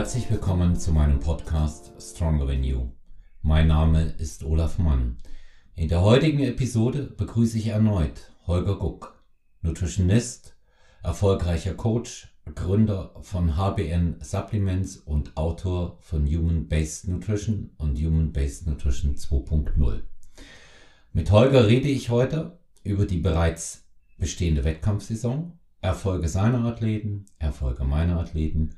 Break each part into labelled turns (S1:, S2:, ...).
S1: Herzlich willkommen zu meinem Podcast Stronger Than You. Mein Name ist Olaf Mann. In der heutigen Episode begrüße ich erneut Holger Guck, Nutritionist, erfolgreicher Coach, Gründer von HBN Supplements und Autor von Human Based Nutrition und Human Based Nutrition 2.0. Mit Holger rede ich heute über die bereits bestehende Wettkampfsaison, Erfolge seiner Athleten, Erfolge meiner Athleten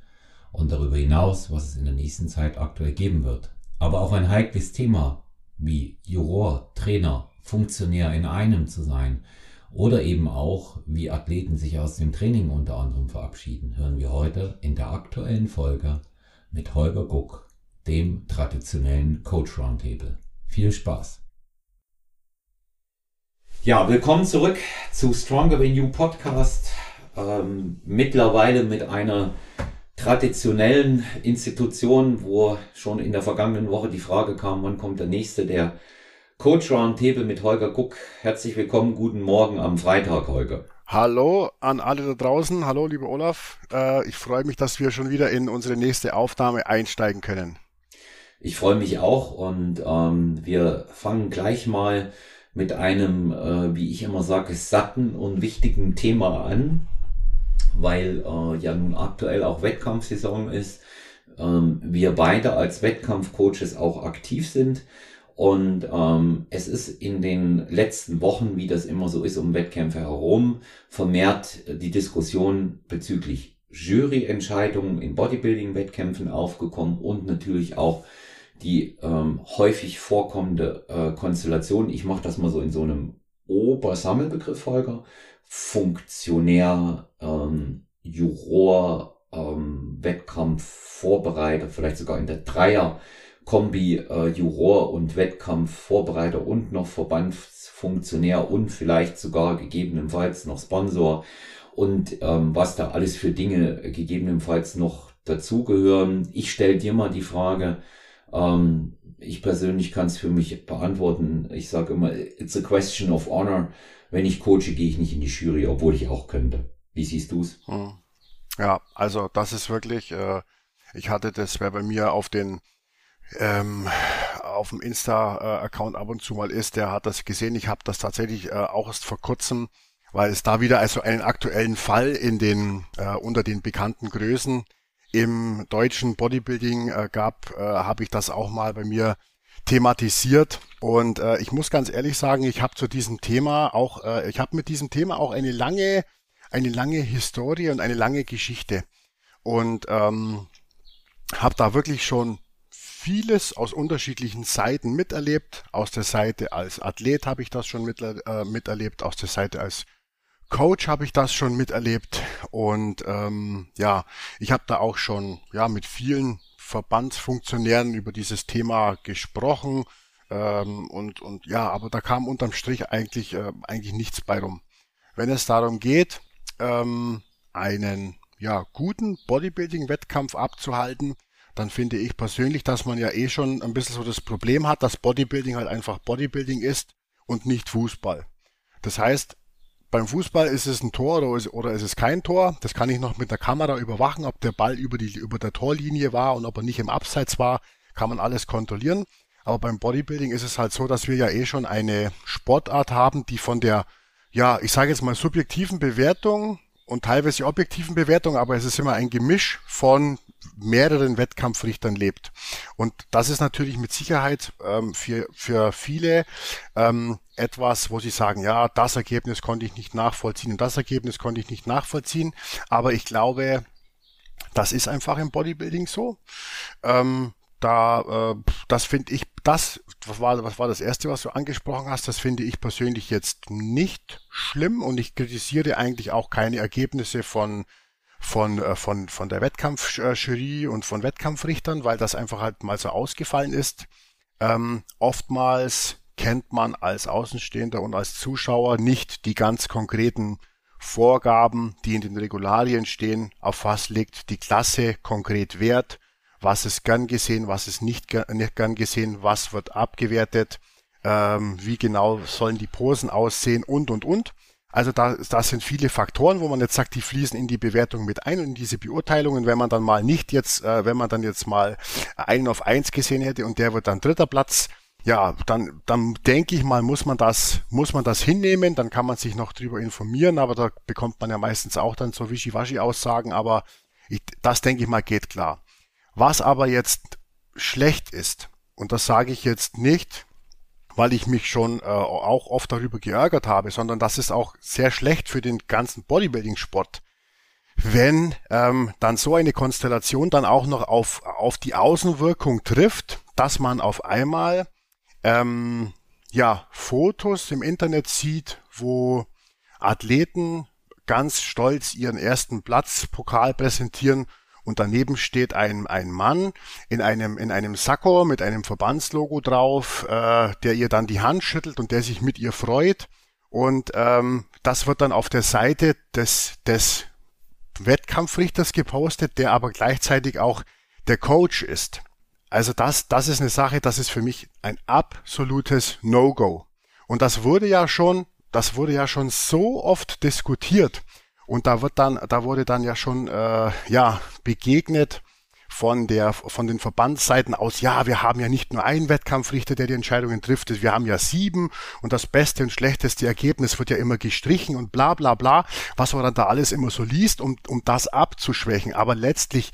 S1: und darüber hinaus, was es in der nächsten Zeit aktuell geben wird. Aber auch ein heikles Thema wie Juror, Trainer, Funktionär in einem zu sein oder eben auch, wie Athleten sich aus dem Training unter anderem verabschieden, hören wir heute in der aktuellen Folge mit Holger Guck, dem traditionellen Coach Roundtable. Viel Spaß! Ja, willkommen zurück zu Stronger Than You Podcast. Ähm, mittlerweile mit einer traditionellen Institutionen, wo schon in der vergangenen Woche die Frage kam, wann kommt der nächste, der Coach Roundtable mit Holger Guck. Herzlich willkommen, guten Morgen am Freitag, Holger.
S2: Hallo an alle da draußen. Hallo, lieber Olaf. Äh, ich freue mich, dass wir schon wieder in unsere nächste Aufnahme einsteigen können.
S1: Ich freue mich auch und ähm, wir fangen gleich mal mit einem, äh, wie ich immer sage, satten und wichtigen Thema an weil äh, ja nun aktuell auch Wettkampfsaison ist. Ähm, wir beide als Wettkampfcoaches auch aktiv sind. Und ähm, es ist in den letzten Wochen, wie das immer so ist, um Wettkämpfe herum, vermehrt die Diskussion bezüglich Juryentscheidungen in Bodybuilding-Wettkämpfen aufgekommen und natürlich auch die ähm, häufig vorkommende äh, Konstellation. Ich mache das mal so in so einem Obersammelbegriff, Holger. Funktionär, ähm, Juror, ähm, Wettkampf, Vorbereiter, vielleicht sogar in der Dreier Kombi äh, Juror und Wettkampf, Vorbereiter und noch Verbandsfunktionär und vielleicht sogar gegebenenfalls noch Sponsor und ähm, was da alles für Dinge gegebenenfalls noch dazugehören. Ich stelle dir mal die Frage, ähm, ich persönlich kann es für mich beantworten. Ich sage immer, it's a question of honor wenn ich coache, gehe ich nicht in die Jury, obwohl ich auch könnte. Wie siehst du es? Hm.
S2: Ja, also das ist wirklich, äh, ich hatte das, wer bei mir auf den ähm, auf dem Insta-Account ab und zu mal ist, der hat das gesehen. Ich habe das tatsächlich äh, auch erst vor kurzem, weil es da wieder also einen aktuellen Fall in den äh, unter den bekannten Größen im deutschen Bodybuilding äh, gab, äh, habe ich das auch mal bei mir thematisiert. Und äh, ich muss ganz ehrlich sagen, ich habe zu diesem Thema auch, äh, ich habe mit diesem Thema auch eine lange, eine lange Historie und eine lange Geschichte. Und ähm, habe da wirklich schon vieles aus unterschiedlichen Seiten miterlebt. Aus der Seite als Athlet habe ich das schon mit, äh, miterlebt, aus der Seite als Coach habe ich das schon miterlebt und ähm, ja, ich habe da auch schon ja mit vielen Verbandsfunktionären über dieses Thema gesprochen ähm, und, und ja, aber da kam unterm Strich eigentlich, äh, eigentlich nichts bei rum. Wenn es darum geht, ähm, einen ja, guten Bodybuilding-Wettkampf abzuhalten, dann finde ich persönlich, dass man ja eh schon ein bisschen so das Problem hat, dass Bodybuilding halt einfach Bodybuilding ist und nicht Fußball. Das heißt, beim Fußball ist es ein Tor oder ist, oder ist es kein Tor. Das kann ich noch mit der Kamera überwachen, ob der Ball über, die, über der Torlinie war und ob er nicht im Abseits war, kann man alles kontrollieren. Aber beim Bodybuilding ist es halt so, dass wir ja eh schon eine Sportart haben, die von der, ja, ich sage jetzt mal subjektiven Bewertung und teilweise objektiven Bewertung, aber es ist immer ein Gemisch von mehreren Wettkampfrichtern lebt. Und das ist natürlich mit Sicherheit ähm, für, für viele ähm, etwas, wo sie sagen, ja, das Ergebnis konnte ich nicht nachvollziehen und das Ergebnis konnte ich nicht nachvollziehen. Aber ich glaube, das ist einfach im Bodybuilding so. Ähm, da, äh, das finde ich, das, was war, was war das erste, was du angesprochen hast, das finde ich persönlich jetzt nicht schlimm und ich kritisiere eigentlich auch keine Ergebnisse von von, äh, von, von der Wettkampfjury und von Wettkampfrichtern, weil das einfach halt mal so ausgefallen ist. Ähm, oftmals kennt man als Außenstehender und als Zuschauer nicht die ganz konkreten Vorgaben, die in den Regularien stehen, auf was legt die Klasse konkret Wert, was ist gern gesehen, was ist nicht, gern gesehen, was wird abgewertet, ähm, wie genau sollen die Posen aussehen? Und und und. Also da, da sind viele Faktoren, wo man jetzt sagt, die fließen in die Bewertung mit ein und in diese Beurteilungen. Wenn man dann mal nicht jetzt, äh, wenn man dann jetzt mal einen auf eins gesehen hätte und der wird dann dritter Platz, ja, dann, dann denke ich mal, muss man das, muss man das hinnehmen, dann kann man sich noch drüber informieren, aber da bekommt man ja meistens auch dann so Wischiwaschi-Aussagen, aber ich, das denke ich mal geht klar. Was aber jetzt schlecht ist, und das sage ich jetzt nicht, weil ich mich schon äh, auch oft darüber geärgert habe, sondern das ist auch sehr schlecht für den ganzen Bodybuilding-Sport, wenn ähm, dann so eine Konstellation dann auch noch auf, auf die Außenwirkung trifft, dass man auf einmal ähm, ja Fotos im Internet sieht, wo Athleten ganz stolz ihren ersten Platzpokal präsentieren und daneben steht ein, ein Mann in einem, in einem Sakko mit einem Verbandslogo drauf, äh, der ihr dann die Hand schüttelt und der sich mit ihr freut. Und ähm, das wird dann auf der Seite des, des Wettkampfrichters gepostet, der aber gleichzeitig auch der Coach ist. Also das, das ist eine Sache, das ist für mich ein absolutes No-Go. Und das wurde ja schon, das wurde ja schon so oft diskutiert. Und da wird dann, da wurde dann ja schon äh, ja begegnet von der von den Verbandsseiten aus, ja, wir haben ja nicht nur einen Wettkampfrichter, der die Entscheidungen trifft, wir haben ja sieben und das beste und schlechteste Ergebnis wird ja immer gestrichen und bla bla bla, was man dann da alles immer so liest, um, um das abzuschwächen. Aber letztlich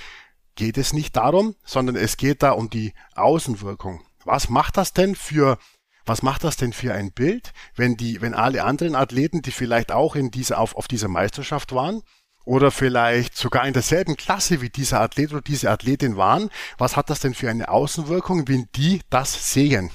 S2: geht es nicht darum, sondern es geht da um die Außenwirkung. Was macht das denn für was macht das denn für ein Bild, wenn die, wenn alle anderen Athleten, die vielleicht auch in dieser, auf, auf dieser Meisterschaft waren, oder vielleicht sogar in derselben Klasse wie dieser Athlet oder diese Athletin waren, was hat das denn für eine Außenwirkung, wenn die das sehen?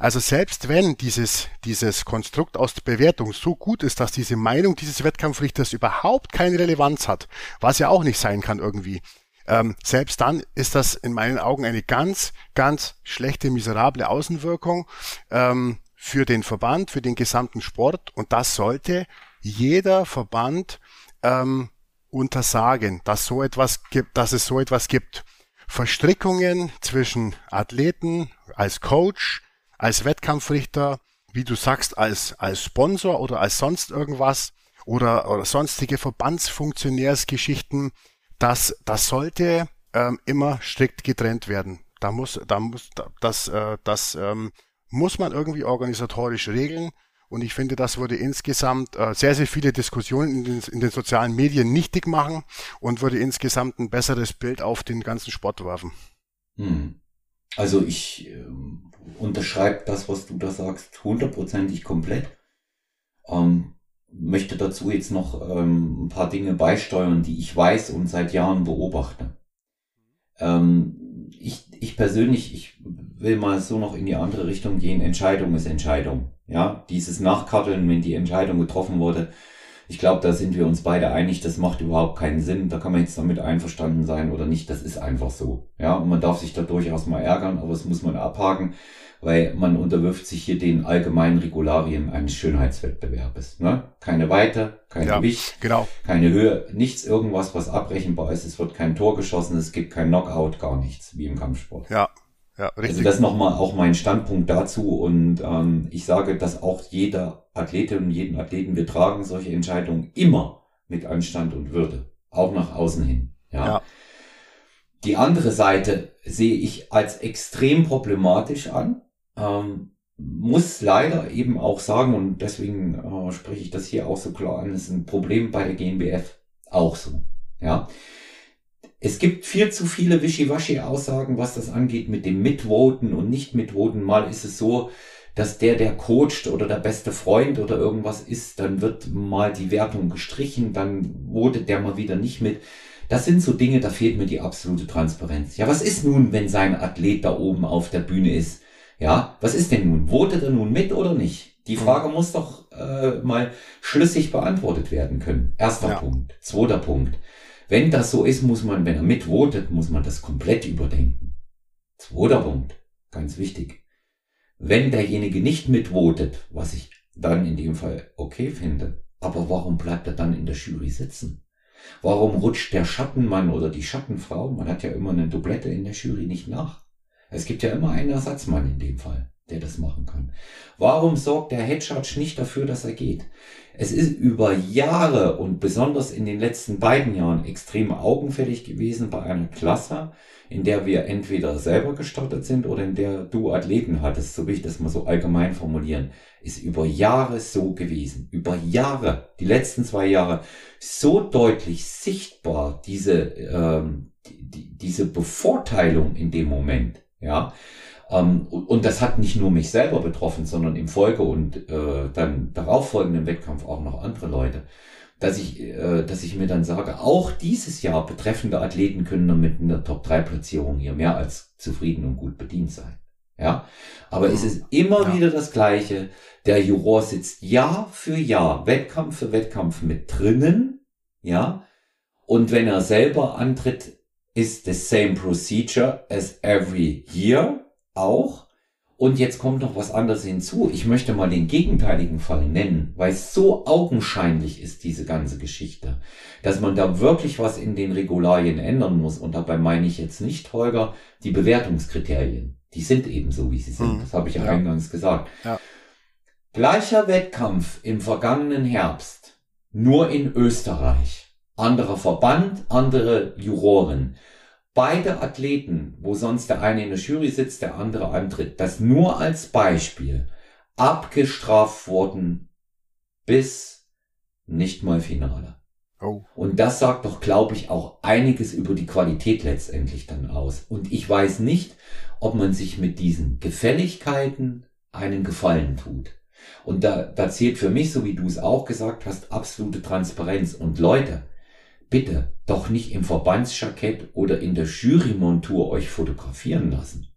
S2: Also selbst wenn dieses, dieses Konstrukt aus der Bewertung so gut ist, dass diese Meinung dieses Wettkampfrichters überhaupt keine Relevanz hat, was ja auch nicht sein kann irgendwie, ähm, selbst dann ist das in meinen Augen eine ganz, ganz schlechte, miserable Außenwirkung ähm, für den Verband, für den gesamten Sport. Und das sollte jeder Verband ähm, untersagen, dass so etwas gibt, dass es so etwas gibt. Verstrickungen zwischen Athleten als Coach, als Wettkampfrichter, wie du sagst, als, als Sponsor oder als sonst irgendwas oder, oder sonstige Verbandsfunktionärsgeschichten, das, das sollte ähm, immer strikt getrennt werden. Da muss, da muss, das, äh, das ähm, muss man irgendwie organisatorisch regeln. Und ich finde, das würde insgesamt äh, sehr, sehr viele Diskussionen in den, in den sozialen Medien nichtig machen und würde insgesamt ein besseres Bild auf den ganzen Sport werfen.
S1: Hm. Also ich äh, unterschreibe das, was du da sagst, hundertprozentig komplett. Ähm, möchte dazu jetzt noch ähm, ein paar Dinge beisteuern, die ich weiß und seit Jahren beobachte. Ähm, ich, ich persönlich, ich will mal so noch in die andere Richtung gehen. Entscheidung ist Entscheidung. Ja, dieses Nachkarteln, wenn die Entscheidung getroffen wurde, ich glaube, da sind wir uns beide einig, das macht überhaupt keinen Sinn. Da kann man jetzt damit einverstanden sein oder nicht. Das ist einfach so. Ja, und man darf sich da durchaus mal ärgern, aber das muss man abhaken weil man unterwirft sich hier den allgemeinen Regularien eines Schönheitswettbewerbes. Ne? Keine Weite, kein ja, Gewicht,
S2: genau.
S1: keine Höhe, nichts irgendwas, was abrechenbar ist. Es wird kein Tor geschossen, es gibt kein Knockout, gar nichts, wie im Kampfsport.
S2: Ja, ja, richtig.
S1: Also das nochmal auch mein Standpunkt dazu und ähm, ich sage, dass auch jeder Athletin und jeden Athleten, wir tragen solche Entscheidungen immer mit Anstand und Würde, auch nach außen hin. Ja. ja. Die andere Seite sehe ich als extrem problematisch an, ähm, muss leider eben auch sagen, und deswegen äh, spreche ich das hier auch so klar an, ist ein Problem bei der GmbF auch so. Ja. Es gibt viel zu viele Wischiwaschi-Aussagen, was das angeht mit dem Mitvoten und Nicht-Mitvoten. Mal ist es so, dass der, der coacht oder der beste Freund oder irgendwas ist, dann wird mal die Wertung gestrichen, dann votet der mal wieder nicht mit. Das sind so Dinge, da fehlt mir die absolute Transparenz. Ja, was ist nun, wenn sein Athlet da oben auf der Bühne ist? Ja, was ist denn nun? Votet er nun mit oder nicht? Die hm. Frage muss doch äh, mal schlüssig beantwortet werden können. Erster ja. Punkt. Zweiter Punkt. Wenn das so ist, muss man, wenn er mitvotet, muss man das komplett überdenken. Zweiter Punkt. Ganz wichtig. Wenn derjenige nicht mitvotet, was ich dann in dem Fall okay finde, aber warum bleibt er dann in der Jury sitzen? Warum rutscht der Schattenmann oder die Schattenfrau, man hat ja immer eine Doublette in der Jury, nicht nach? Es gibt ja immer einen Ersatzmann in dem Fall. der das machen kann. Warum sorgt der Head Judge nicht dafür, dass er geht? Es ist über Jahre und besonders in den letzten beiden Jahren extrem augenfällig gewesen bei einer Klasse, in der wir entweder selber gestartet sind oder in der du Athleten hattest, so will ich das mal so allgemein formulieren, ist über Jahre so gewesen. Über Jahre, die letzten zwei Jahre, so deutlich sichtbar diese, ähm, die, diese Bevorteilung in dem Moment, ja. Ähm, und das hat nicht nur mich selber betroffen, sondern im Folge und äh, dann darauffolgenden Wettkampf auch noch andere Leute dass ich, äh, dass ich mir dann sage, auch dieses Jahr betreffende Athleten können damit in der Top-3-Platzierung hier mehr als zufrieden und gut bedient sein. Ja, aber es ist immer ja. wieder das Gleiche. Der Juror sitzt Jahr für Jahr, Wettkampf für Wettkampf mit drinnen. Ja, und wenn er selber antritt, ist the same procedure as every year auch. Und jetzt kommt noch was anderes hinzu. Ich möchte mal den gegenteiligen Fall nennen, weil es so augenscheinlich ist, diese ganze Geschichte, dass man da wirklich was in den Regularien ändern muss. Und dabei meine ich jetzt nicht, Holger, die Bewertungskriterien. Die sind eben so, wie sie sind. Mhm. Das habe ich ja eingangs gesagt. Ja. Gleicher Wettkampf im vergangenen Herbst, nur in Österreich. Anderer Verband, andere Juroren beide Athleten, wo sonst der eine in der Jury sitzt, der andere antritt, das nur als Beispiel abgestraft wurden bis nicht mal Finale. Oh. Und das sagt doch, glaube ich, auch einiges über die Qualität letztendlich dann aus. Und ich weiß nicht, ob man sich mit diesen Gefälligkeiten einen Gefallen tut. Und da, da zählt für mich, so wie du es auch gesagt hast, absolute Transparenz. Und Leute, bitte doch nicht im Verbandsjackett oder in der Jurymontur euch fotografieren lassen.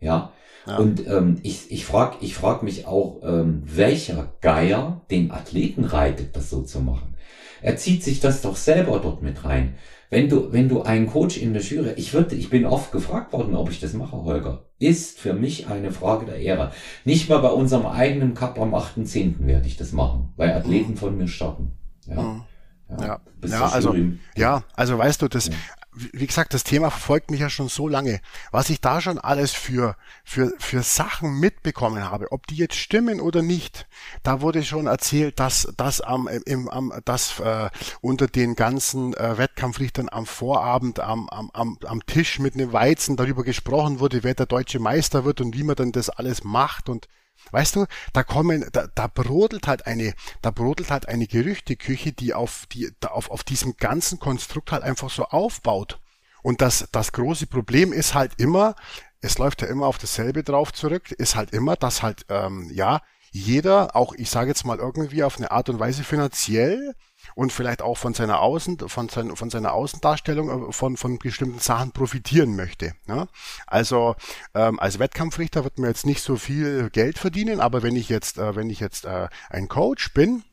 S1: Ja. ja. Und ähm, ich, ich frage ich frag mich auch, ähm, welcher Geier den Athleten reitet, das so zu machen. Er zieht sich das doch selber dort mit rein. Wenn du, wenn du einen Coach in der Jury, ich würde, ich bin oft gefragt worden, ob ich das mache, Holger, ist für mich eine Frage der Ehre. Nicht mal bei unserem eigenen Cup am 8.10. werde ich das machen, weil Athleten mhm. von mir starten. Ja. Mhm.
S2: Ja, ja, ja also, ja, also weißt du, das, ja. wie gesagt, das Thema verfolgt mich ja schon so lange. Was ich da schon alles für, für, für Sachen mitbekommen habe, ob die jetzt stimmen oder nicht, da wurde schon erzählt, dass, dass am, im, am, dass, äh, unter den ganzen äh, Wettkampfrichtern am Vorabend am, am, am, am Tisch mit einem Weizen darüber gesprochen wurde, wer der deutsche Meister wird und wie man dann das alles macht und Weißt du, da kommen, da, da brodelt halt eine, da brodelt halt eine Gerüchteküche, die auf, die, da auf, auf diesem ganzen Konstrukt halt einfach so aufbaut. Und das, das große Problem ist halt immer, es läuft ja immer auf dasselbe drauf zurück, ist halt immer, dass halt, ähm, ja, jeder, auch ich sage jetzt mal irgendwie auf eine Art und Weise finanziell und vielleicht auch von seiner Außen, von, sein, von seiner Außendarstellung äh, von, von bestimmten Sachen profitieren möchte. Ja? Also ähm, als Wettkampfrichter wird man jetzt nicht so viel Geld verdienen, aber wenn ich jetzt, äh, wenn ich jetzt äh, ein Coach bin,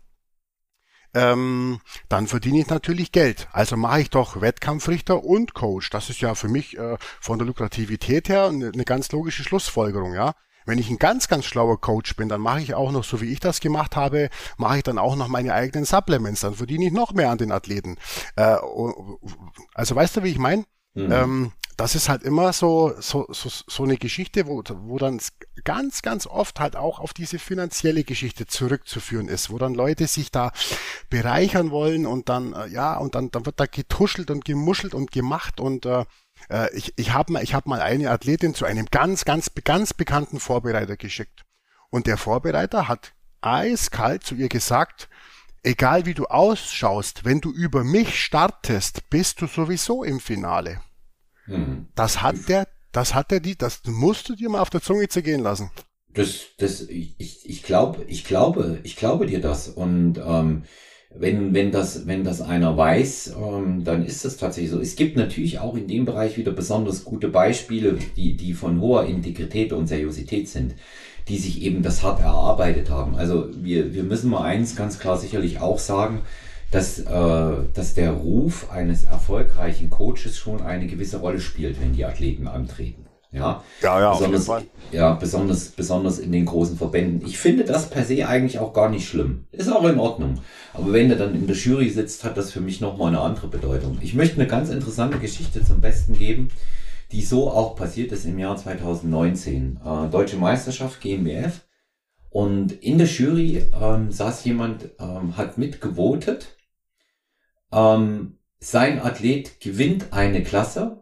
S2: ähm, dann verdiene ich natürlich Geld. Also mache ich doch Wettkampfrichter und Coach. Das ist ja für mich äh, von der Lukrativität her eine, eine ganz logische Schlussfolgerung, ja. Wenn ich ein ganz, ganz schlauer Coach bin, dann mache ich auch noch, so wie ich das gemacht habe, mache ich dann auch noch meine eigenen Supplements. Dann verdiene ich noch mehr an den Athleten. Äh, also weißt du, wie ich meine? Mhm. Ähm, das ist halt immer so, so, so, so eine Geschichte, wo, wo dann ganz, ganz oft halt auch auf diese finanzielle Geschichte zurückzuführen ist, wo dann Leute sich da bereichern wollen und dann, äh, ja, und dann, dann wird da getuschelt und gemuschelt und gemacht und äh, äh, ich ich habe mal, ich hab mal eine Athletin zu einem ganz, ganz, ganz bekannten Vorbereiter geschickt. Und der Vorbereiter hat eiskalt zu ihr gesagt, egal wie du ausschaust, wenn du über mich startest, bist du sowieso im Finale. Mhm. Das hat der, das hat der die, das musst du dir mal auf der Zunge zergehen lassen.
S1: Das, das, ich, ich glaube, ich glaube, ich glaube dir das. Und ähm, wenn, wenn, das, wenn das einer weiß, ähm, dann ist das tatsächlich so. Es gibt natürlich auch in dem Bereich wieder besonders gute Beispiele, die, die von hoher Integrität und Seriosität sind, die sich eben das hart erarbeitet haben. Also wir, wir müssen mal eins ganz klar sicherlich auch sagen, dass, äh, dass der Ruf eines erfolgreichen Coaches schon eine gewisse Rolle spielt, wenn die Athleten antreten. Ja,
S2: ja, ja
S1: besonders, ja, besonders, besonders in den großen Verbänden. Ich finde das per se eigentlich auch gar nicht schlimm. Ist auch in Ordnung. Aber wenn der dann in der Jury sitzt, hat das für mich nochmal eine andere Bedeutung. Ich möchte eine ganz interessante Geschichte zum Besten geben, die so auch passiert ist im Jahr 2019. Äh, Deutsche Meisterschaft GmbF. Und in der Jury ähm, saß jemand, ähm, hat mitgevotet. Ähm, sein Athlet gewinnt eine Klasse.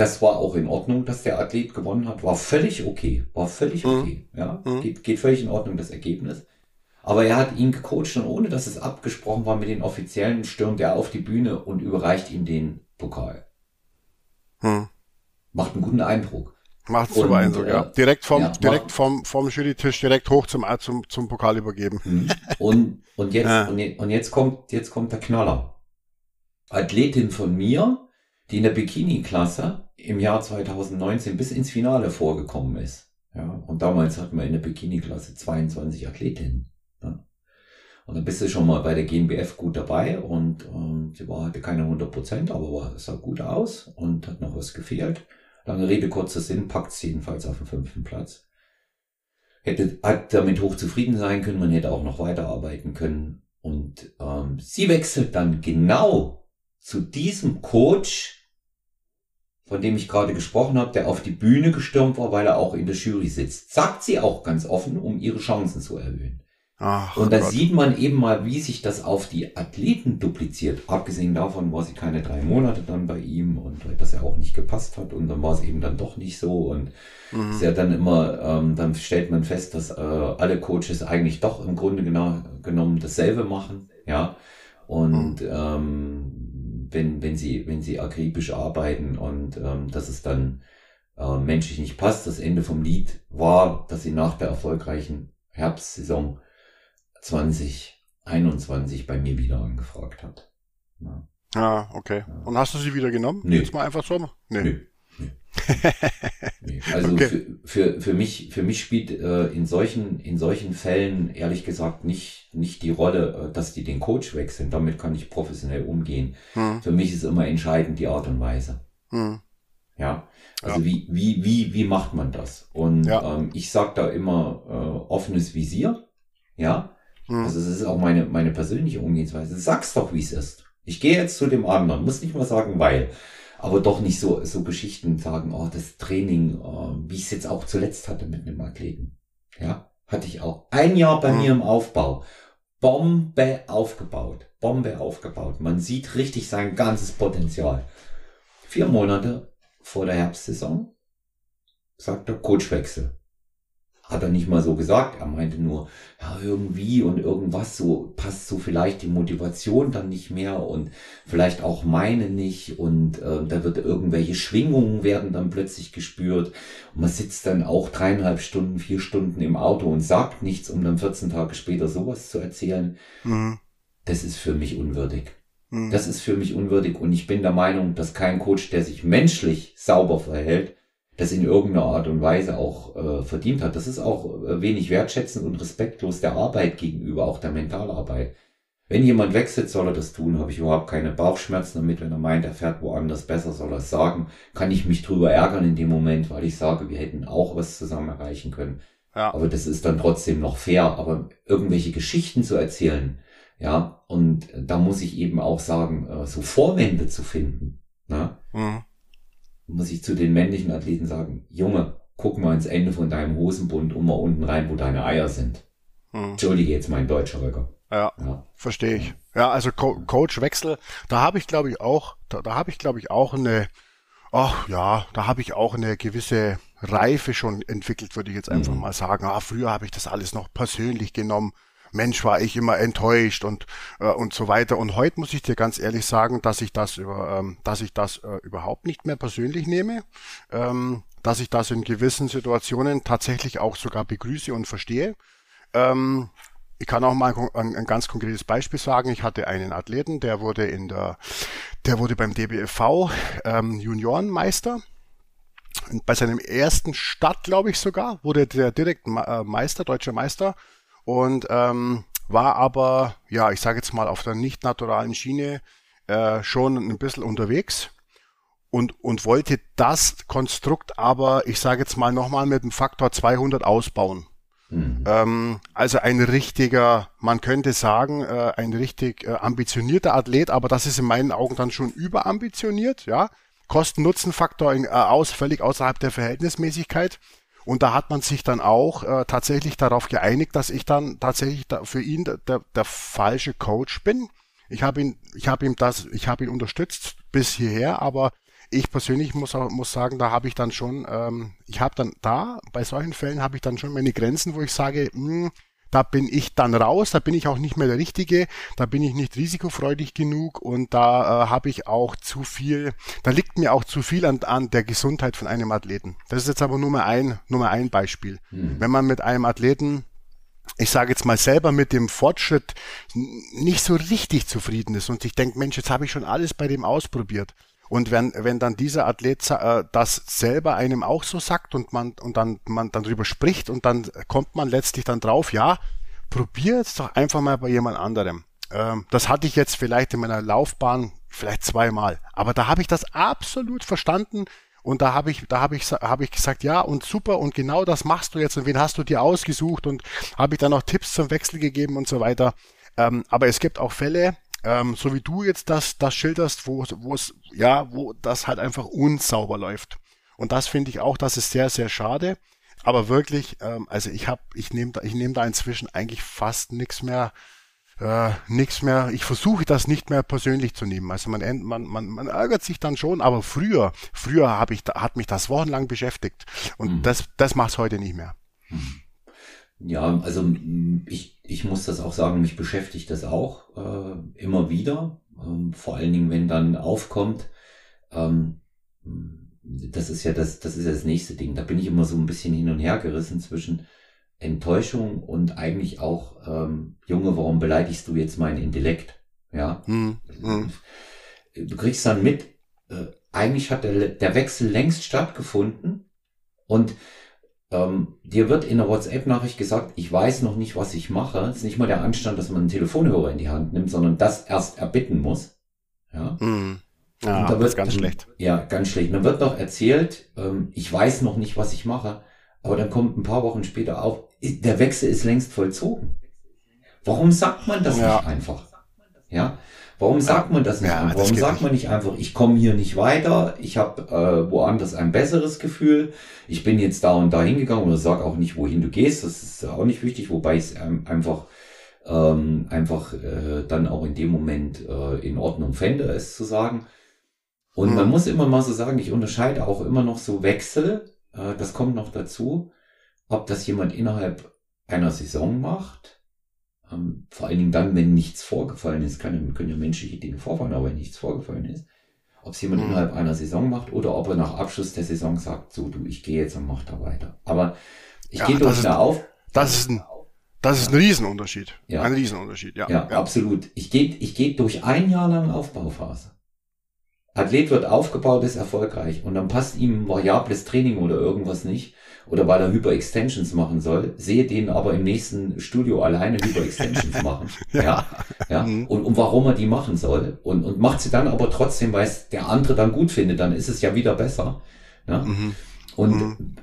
S1: Das war auch in Ordnung, dass der Athlet gewonnen hat. War völlig okay. War völlig mhm. okay. Mhm. Ja, mhm. geht, geht völlig in Ordnung, das Ergebnis. Aber er hat ihn gecoacht und ohne dass es abgesprochen war mit den Offiziellen, stürmt er auf die Bühne und überreicht ihm den Pokal. Hm. Macht einen guten Eindruck.
S2: Macht super Eindruck, ja. Äh, direkt vom, ja, direkt vom, vom Jurytisch direkt hoch zum, zum, zum Pokal übergeben.
S1: Hm. Und, und jetzt, ja. und, und jetzt kommt, jetzt kommt der Knaller. Athletin von mir, die in der Bikini-Klasse im Jahr 2019 bis ins Finale vorgekommen ist. Ja, und damals hatten wir in der Bikini-Klasse 22 Athletinnen. Ja. Und dann bist du schon mal bei der GmbF gut dabei und ähm, sie war, hatte keine 100 Prozent, aber war, sah gut aus und hat noch was gefehlt. Lange Rede, kurzer Sinn, packt es jedenfalls auf den fünften Platz. Hätte, hat damit hoch zufrieden sein können, man hätte auch noch weiterarbeiten können. Und ähm, sie wechselt dann genau zu diesem Coach, von dem ich gerade gesprochen habe, der auf die Bühne gestürmt war, weil er auch in der Jury sitzt. Sagt sie auch ganz offen, um ihre Chancen zu erhöhen. Ach, und da sieht man eben mal, wie sich das auf die Athleten dupliziert. Abgesehen davon war sie keine drei Monate dann bei ihm und dass er auch nicht gepasst hat und dann war es eben dann doch nicht so und mhm. ist ja dann immer, ähm, dann stellt man fest, dass äh, alle Coaches eigentlich doch im Grunde genau, genommen dasselbe machen, ja. Und mhm. ähm, wenn, wenn sie, wenn sie akribisch arbeiten und ähm, dass es dann äh, menschlich nicht passt. Das Ende vom Lied war, dass sie nach der erfolgreichen Herbstsaison 2021 bei mir wieder angefragt hat.
S2: Ja. Ah, okay. Ja. Und hast du sie wieder genommen?
S1: Nee. Jetzt mal einfach so? Nee. nee. Nee. Also okay. für, für, für mich, für mich spielt äh, in solchen, in solchen Fällen ehrlich gesagt nicht, nicht die Rolle, äh, dass die den Coach wechseln. Damit kann ich professionell umgehen. Hm. Für mich ist immer entscheidend die Art und Weise. Hm. Ja. Also ja. wie, wie, wie, wie macht man das? Und ja. ähm, ich sag da immer äh, offenes Visier. Ja. Mhm. Also das ist auch meine, meine persönliche Umgehensweise. Sag's doch, wie es ist. Ich gehe jetzt zu dem anderen, muss nicht mal sagen, weil. Aber doch nicht so, so Geschichten sagen, oh, das Training, oh, wie ich es jetzt auch zuletzt hatte mit einem Athleten. Ja, hatte ich auch. Ein Jahr bei mhm. mir im Aufbau. Bombe aufgebaut. Bombe aufgebaut. Man sieht richtig sein ganzes Potenzial. Vier Monate vor der Herbstsaison sagt er Coachwechsel hat er nicht mal so gesagt. Er meinte nur, ja, irgendwie und irgendwas so passt so vielleicht die Motivation dann nicht mehr und vielleicht auch meine nicht und äh, da wird irgendwelche Schwingungen werden dann plötzlich gespürt und man sitzt dann auch dreieinhalb Stunden, vier Stunden im Auto und sagt nichts, um dann 14 Tage später sowas zu erzählen. Mhm. Das ist für mich unwürdig. Mhm. Das ist für mich unwürdig und ich bin der Meinung, dass kein Coach, der sich menschlich sauber verhält, das in irgendeiner Art und Weise auch äh, verdient hat. Das ist auch äh, wenig wertschätzend und respektlos der Arbeit gegenüber, auch der Mentalarbeit. Wenn jemand wechselt, soll er das tun, habe ich überhaupt keine Bauchschmerzen damit. Wenn er meint, er fährt woanders besser, soll er es sagen. Kann ich mich drüber ärgern in dem Moment, weil ich sage, wir hätten auch was zusammen erreichen können. Ja. Aber das ist dann trotzdem noch fair. Aber irgendwelche Geschichten zu erzählen, ja, und da muss ich eben auch sagen, äh, so Vorwände zu finden, ne? Mhm muss ich zu den männlichen Athleten sagen, Junge, guck mal ins Ende von deinem Hosenbund und mal unten rein, wo deine Eier sind. Hm. Entschuldige jetzt mein deutscher Röcker.
S2: Ja, ja. verstehe ich. Ja, also Co Coachwechsel, da habe ich glaube ich auch, da, da habe ich glaube ich auch eine, ach ja, da habe ich auch eine gewisse Reife schon entwickelt, würde ich jetzt einfach mhm. mal sagen. Ah, früher habe ich das alles noch persönlich genommen. Mensch, war ich immer enttäuscht und äh, und so weiter. Und heute muss ich dir ganz ehrlich sagen, dass ich das über, ähm, dass ich das äh, überhaupt nicht mehr persönlich nehme, ähm, dass ich das in gewissen Situationen tatsächlich auch sogar begrüße und verstehe. Ähm, ich kann auch mal ein, ein, ganz konkretes Beispiel sagen. Ich hatte einen Athleten, der wurde in der, der wurde beim DBFV ähm, Juniorenmeister. bei seinem ersten Start, glaube ich sogar, wurde der direkt äh, Meister, deutscher Meister und ähm, war aber, ja, ich sage jetzt mal auf der nicht naturalen Schiene äh, schon ein bisschen unterwegs und, und wollte das Konstrukt aber, ich sage jetzt mal nochmal mit dem Faktor 200 ausbauen. Mhm. Ähm, also ein richtiger, man könnte sagen, äh, ein richtig äh, ambitionierter Athlet, aber das ist in meinen Augen dann schon überambitioniert, ja. Kosten-Nutzen-Faktor äh, aus, völlig außerhalb der Verhältnismäßigkeit. Und da hat man sich dann auch äh, tatsächlich darauf geeinigt, dass ich dann tatsächlich da für ihn der, der, der falsche Coach bin. Ich habe ihn, ich habe ihm das, ich habe ihn unterstützt bis hierher, aber ich persönlich muss auch, muss sagen, da habe ich dann schon, ähm, ich habe dann da bei solchen Fällen habe ich dann schon meine Grenzen, wo ich sage, mh, hm, da bin ich dann raus, da bin ich auch nicht mehr der Richtige, da bin ich nicht risikofreudig genug und da äh, habe ich auch zu viel, da liegt mir auch zu viel an, an der Gesundheit von einem Athleten. Das ist jetzt aber nur mal ein, nur mal ein Beispiel. Hm. Wenn man mit einem Athleten ich sage jetzt mal selber mit dem Fortschritt nicht so richtig zufrieden ist und ich denke, Mensch, jetzt habe ich schon alles bei dem ausprobiert. Und wenn, wenn dann dieser Athlet äh, das selber einem auch so sagt und man, und dann, man dann drüber spricht und dann kommt man letztlich dann drauf, ja, probier es doch einfach mal bei jemand anderem. Ähm, das hatte ich jetzt vielleicht in meiner Laufbahn vielleicht zweimal. Aber da habe ich das absolut verstanden, und da habe ich, da habe ich, habe ich gesagt, ja und super und genau das machst du jetzt und wen hast du dir ausgesucht und habe ich dann auch Tipps zum Wechsel gegeben und so weiter. Ähm, aber es gibt auch Fälle, ähm, so wie du jetzt das, das schilderst, wo, wo es, ja, wo das halt einfach unsauber läuft. Und das finde ich auch, das ist sehr, sehr schade. Aber wirklich, ähm, also ich habe, ich nehme da, ich nehme da inzwischen eigentlich fast nichts mehr, äh, nichts mehr. Ich versuche das nicht mehr persönlich zu nehmen. Also man, man, man, man ärgert sich dann schon, aber früher, früher habe ich, hat mich das wochenlang beschäftigt und mhm. das, das macht heute nicht mehr.
S1: Mhm. Ja, also mm, ich, ich muss das auch sagen, mich beschäftigt das auch äh, immer wieder. Ähm, vor allen Dingen, wenn dann aufkommt, ähm, das ist ja das, das ist ja das nächste Ding. Da bin ich immer so ein bisschen hin und her gerissen zwischen Enttäuschung und eigentlich auch, ähm, Junge, warum beleidigst du jetzt meinen Intellekt? Ja. Hm, hm. Du kriegst dann mit, äh, eigentlich hat der, der Wechsel längst stattgefunden und ähm, dir wird in der WhatsApp-Nachricht gesagt, ich weiß noch nicht, was ich mache. Es ist nicht mal der Anstand, dass man einen Telefonhörer in die Hand nimmt, sondern das erst erbitten muss. Ja.
S2: Mhm. Ja, da wird, das ist ganz schlecht.
S1: Ja, ganz schlecht. Dann wird noch erzählt, ähm, ich weiß noch nicht, was ich mache. Aber dann kommt ein paar Wochen später auf, der Wechsel ist längst vollzogen. Warum sagt man das ja. nicht einfach? Ja, Warum sagt man das nicht? Ja, Warum sagt nicht. man nicht einfach, ich komme hier nicht weiter, ich habe äh, woanders ein besseres Gefühl, ich bin jetzt da und da hingegangen oder sag auch nicht, wohin du gehst, das ist auch nicht wichtig, wobei ich es ähm, einfach ähm, einfach äh, dann auch in dem Moment äh, in Ordnung fände, es zu sagen. Und hm. man muss immer mal so sagen, ich unterscheide auch immer noch so Wechsel, äh, das kommt noch dazu, ob das jemand innerhalb einer Saison macht ähm, vor allen Dingen dann, wenn nichts vorgefallen ist, kann, können ja menschliche Dinge vorfallen, aber wenn nichts vorgefallen ist, ob es jemand mhm. innerhalb einer Saison macht oder ob er nach Abschluss der Saison sagt, so du, ich gehe jetzt und mach da weiter. Aber ich ja, gehe durch da auf.
S2: Das ist ein, das ist ein Riesenunterschied. Ja. Ein Riesenunterschied, ja.
S1: Ja, ja. absolut. Ich gehe, ich gehe durch ein Jahr lang Aufbauphase. Athlet wird aufgebaut, ist erfolgreich und dann passt ihm variables Training oder irgendwas nicht oder weil er Hyperextensions machen soll, sehe den aber im nächsten Studio alleine Hyperextensions machen. ja. ja. ja. Mhm. Und, und warum er die machen soll und, und macht sie dann aber trotzdem, weil es der andere dann gut findet, dann ist es ja wieder besser. Ja? Mhm. Und mhm.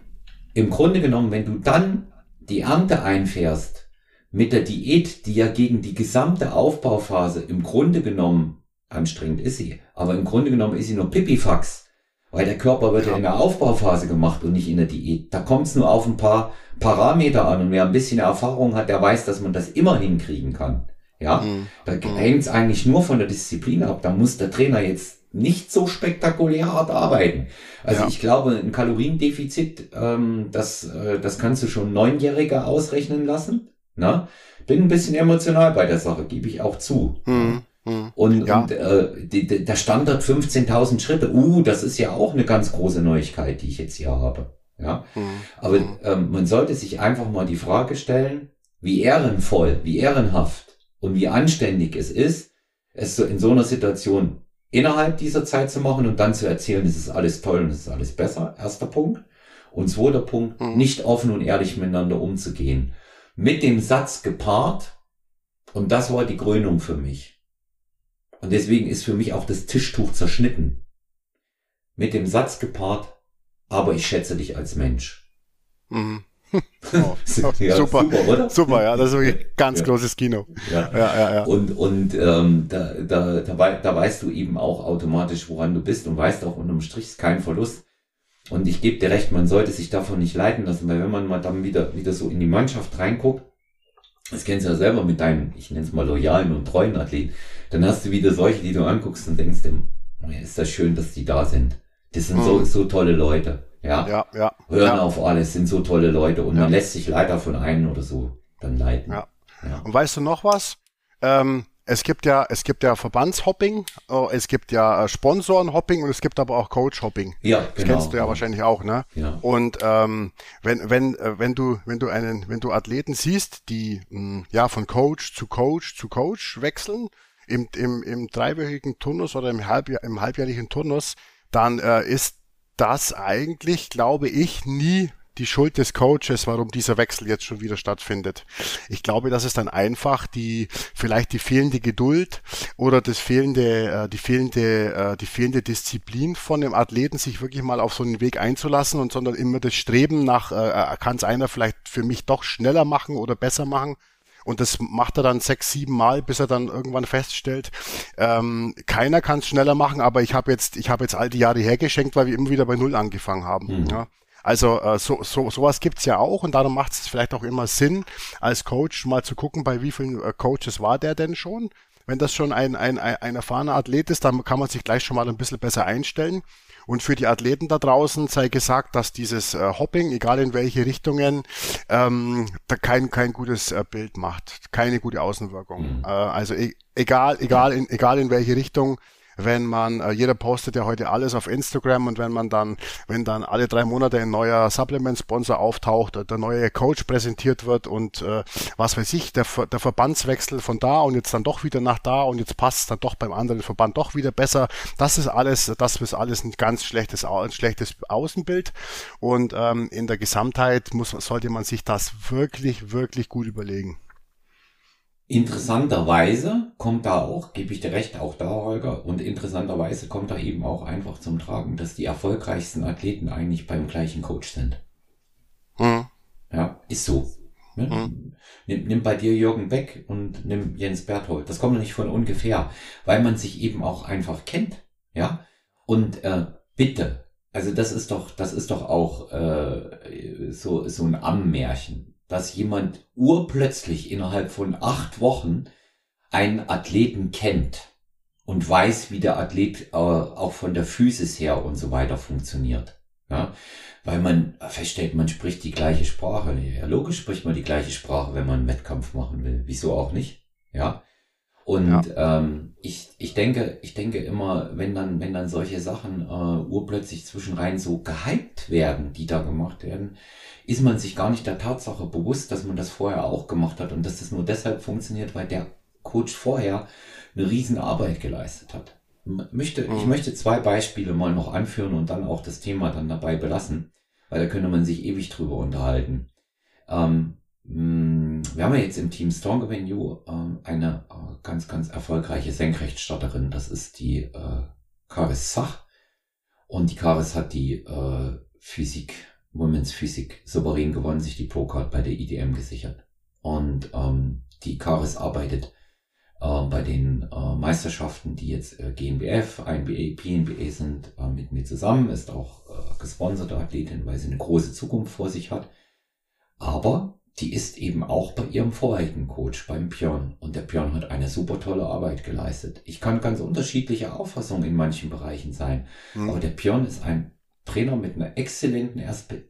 S1: im Grunde genommen, wenn du dann die Ernte einfährst mit der Diät, die ja gegen die gesamte Aufbauphase im Grunde genommen Anstrengend ist sie. Aber im Grunde genommen ist sie nur Pipifax. Weil der Körper wird ja in der Aufbauphase gemacht und nicht in der Diät. Da kommt es nur auf ein paar Parameter an. Und wer ein bisschen Erfahrung hat, der weiß, dass man das immer hinkriegen kann. Ja, mhm. da mhm. hängt es eigentlich nur von der Disziplin ab. Da muss der Trainer jetzt nicht so spektakulär hart arbeiten. Also ja. ich glaube, ein Kaloriendefizit, ähm, das, äh, das kannst du schon Neunjährige ausrechnen lassen. Na? Bin ein bisschen emotional bei der Sache, gebe ich auch zu. Mhm. Mhm. Und, ja. und äh, die, die, der Standard 15.000 Schritte, uh, das ist ja auch eine ganz große Neuigkeit, die ich jetzt hier habe. Ja, mhm. aber mhm. ähm, man sollte sich einfach mal die Frage stellen, wie ehrenvoll, wie ehrenhaft und wie anständig es ist, es so in so einer Situation innerhalb dieser Zeit zu machen und dann zu erzählen, es ist alles toll und es ist alles besser. Erster Punkt. Und zweiter Punkt, mhm. nicht offen und ehrlich miteinander umzugehen. Mit dem Satz gepaart, und das war die Krönung für mich. Und deswegen ist für mich auch das Tischtuch zerschnitten. Mit dem Satz gepaart, aber ich schätze dich als Mensch. Mhm.
S2: Oh, ja, super, super, oder? Super, ja, das ist wirklich ganz ja. großes Kino.
S1: Ja, ja, ja. ja. Und, und ähm, da, da, da, da weißt du eben auch automatisch, woran du bist und weißt auch unterm Strich kein Verlust. Und ich gebe dir recht, man sollte sich davon nicht leiten lassen, weil wenn man mal dann wieder, wieder so in die Mannschaft reinguckt, das kennst du ja selber mit deinen, ich nenne es mal loyalen und treuen Athleten, dann hast du wieder solche, die du anguckst und denkst, oh ist das schön, dass die da sind. Das sind mhm. so, so tolle Leute. Ja,
S2: ja, ja
S1: hören
S2: ja.
S1: auf alles, sind so tolle Leute und man lässt sich leider von einem oder so dann leiten.
S2: Ja. ja. Und weißt du noch was? Ähm, es gibt ja, es gibt ja Verbandshopping, äh, es gibt ja äh, Sponsorenhopping und es gibt aber auch Coachhopping.
S1: Ja, genau.
S2: Das kennst du ja wahrscheinlich auch, ne? Ja. Und ähm, wenn wenn äh, wenn du wenn du einen wenn du Athleten siehst, die mh, hm, ja von Coach zu Coach zu Coach wechseln im im im dreiwöchigen Turnus oder im halbjahr im halbjährlichen Turnus, dann äh, ist das eigentlich, glaube ich, nie die Schuld des Coaches, warum dieser Wechsel jetzt schon wieder stattfindet. Ich glaube, das ist dann einfach die vielleicht die fehlende Geduld oder das fehlende äh, die fehlende äh, die fehlende Disziplin von dem Athleten, sich wirklich mal auf so einen Weg einzulassen und sondern immer das Streben nach äh, äh kann es einer vielleicht für mich doch schneller machen oder besser machen und das macht er dann sechs, sieben Mal, bis er dann irgendwann feststellt, ähm, keiner kann es schneller machen, aber ich habe jetzt, ich habe jetzt all die Jahre hergeschenkt, weil wir immer wieder bei Null angefangen haben. Mhm. Ja. Also äh, so, so, sowas gibt's ja auch und darum macht es vielleicht auch immer Sinn, als Coach mal zu gucken, bei wie vielen äh, Coaches war der denn schon. Wenn das schon ein, ein, ein erfahrener Athlet ist, dann kann man sich gleich schon mal ein bisschen besser einstellen. Und für die Athleten da draußen sei gesagt, dass dieses äh, Hopping, egal in welche Richtungen, ähm, da kein, kein gutes äh, Bild macht, keine gute Außenwirkung. Mhm. Äh, also e egal, egal in, egal in welche Richtung, wenn man, äh, jeder postet ja heute alles auf Instagram und wenn man dann, wenn dann alle drei Monate ein neuer Supplement-Sponsor auftaucht, der neue Coach präsentiert wird und äh, was weiß ich, der, der Verbandswechsel von da und jetzt dann doch wieder nach da und jetzt passt es dann doch beim anderen Verband doch wieder besser. Das ist alles, das ist alles ein ganz schlechtes, ein schlechtes Außenbild und ähm, in der Gesamtheit muss, sollte man sich das wirklich, wirklich gut überlegen.
S1: Interessanterweise kommt da auch, gebe ich dir recht, auch da, Holger, und interessanterweise kommt da eben auch einfach zum Tragen, dass die erfolgreichsten Athleten eigentlich beim gleichen Coach sind. Hm. Ja, ist so. Ne? Hm. Nimm, nimm bei dir Jürgen Beck und nimm Jens Berthold. Das kommt nicht von ungefähr, weil man sich eben auch einfach kennt. Ja, und äh, bitte, also das ist doch, das ist doch auch äh, so so ein Ammärchen dass jemand urplötzlich innerhalb von acht Wochen einen Athleten kennt und weiß, wie der Athlet äh, auch von der Physis her und so weiter funktioniert. Ja, weil man feststellt, man spricht die gleiche Sprache. Ja, logisch spricht man die gleiche Sprache, wenn man einen Wettkampf machen will. Wieso auch nicht? Ja. Und ja. ähm, ich, ich denke, ich denke immer, wenn dann, wenn dann solche Sachen äh, urplötzlich zwischenrein so gehypt werden, die da gemacht werden, ist man sich gar nicht der Tatsache bewusst, dass man das vorher auch gemacht hat und dass das nur deshalb funktioniert, weil der Coach vorher eine riesen Arbeit geleistet hat. Möchte, mhm. Ich möchte zwei Beispiele mal noch anführen und dann auch das Thema dann dabei belassen, weil da könnte man sich ewig drüber unterhalten. Ähm, wir haben ja jetzt im Team Strong Avenue äh, eine äh, ganz, ganz erfolgreiche Senkrechtstarterin. Das ist die äh, Karis Sach. Und die Karis hat die äh, Physik Women's Physik souverän gewonnen, sich die Pro-Card bei der IDM gesichert. Und ähm, die Karis arbeitet äh, bei den äh, Meisterschaften, die jetzt äh, GNBF, INBA, PNBA sind, äh, mit mir zusammen, ist auch äh, gesponserte Athletin, weil sie eine große Zukunft vor sich hat. Aber die ist eben auch bei ihrem vorherigen Coach, beim Björn. Und der Björn hat eine super tolle Arbeit geleistet. Ich kann ganz unterschiedliche Auffassungen in manchen Bereichen sein. Mhm. Aber der Björn ist ein Trainer mit einer exzellenten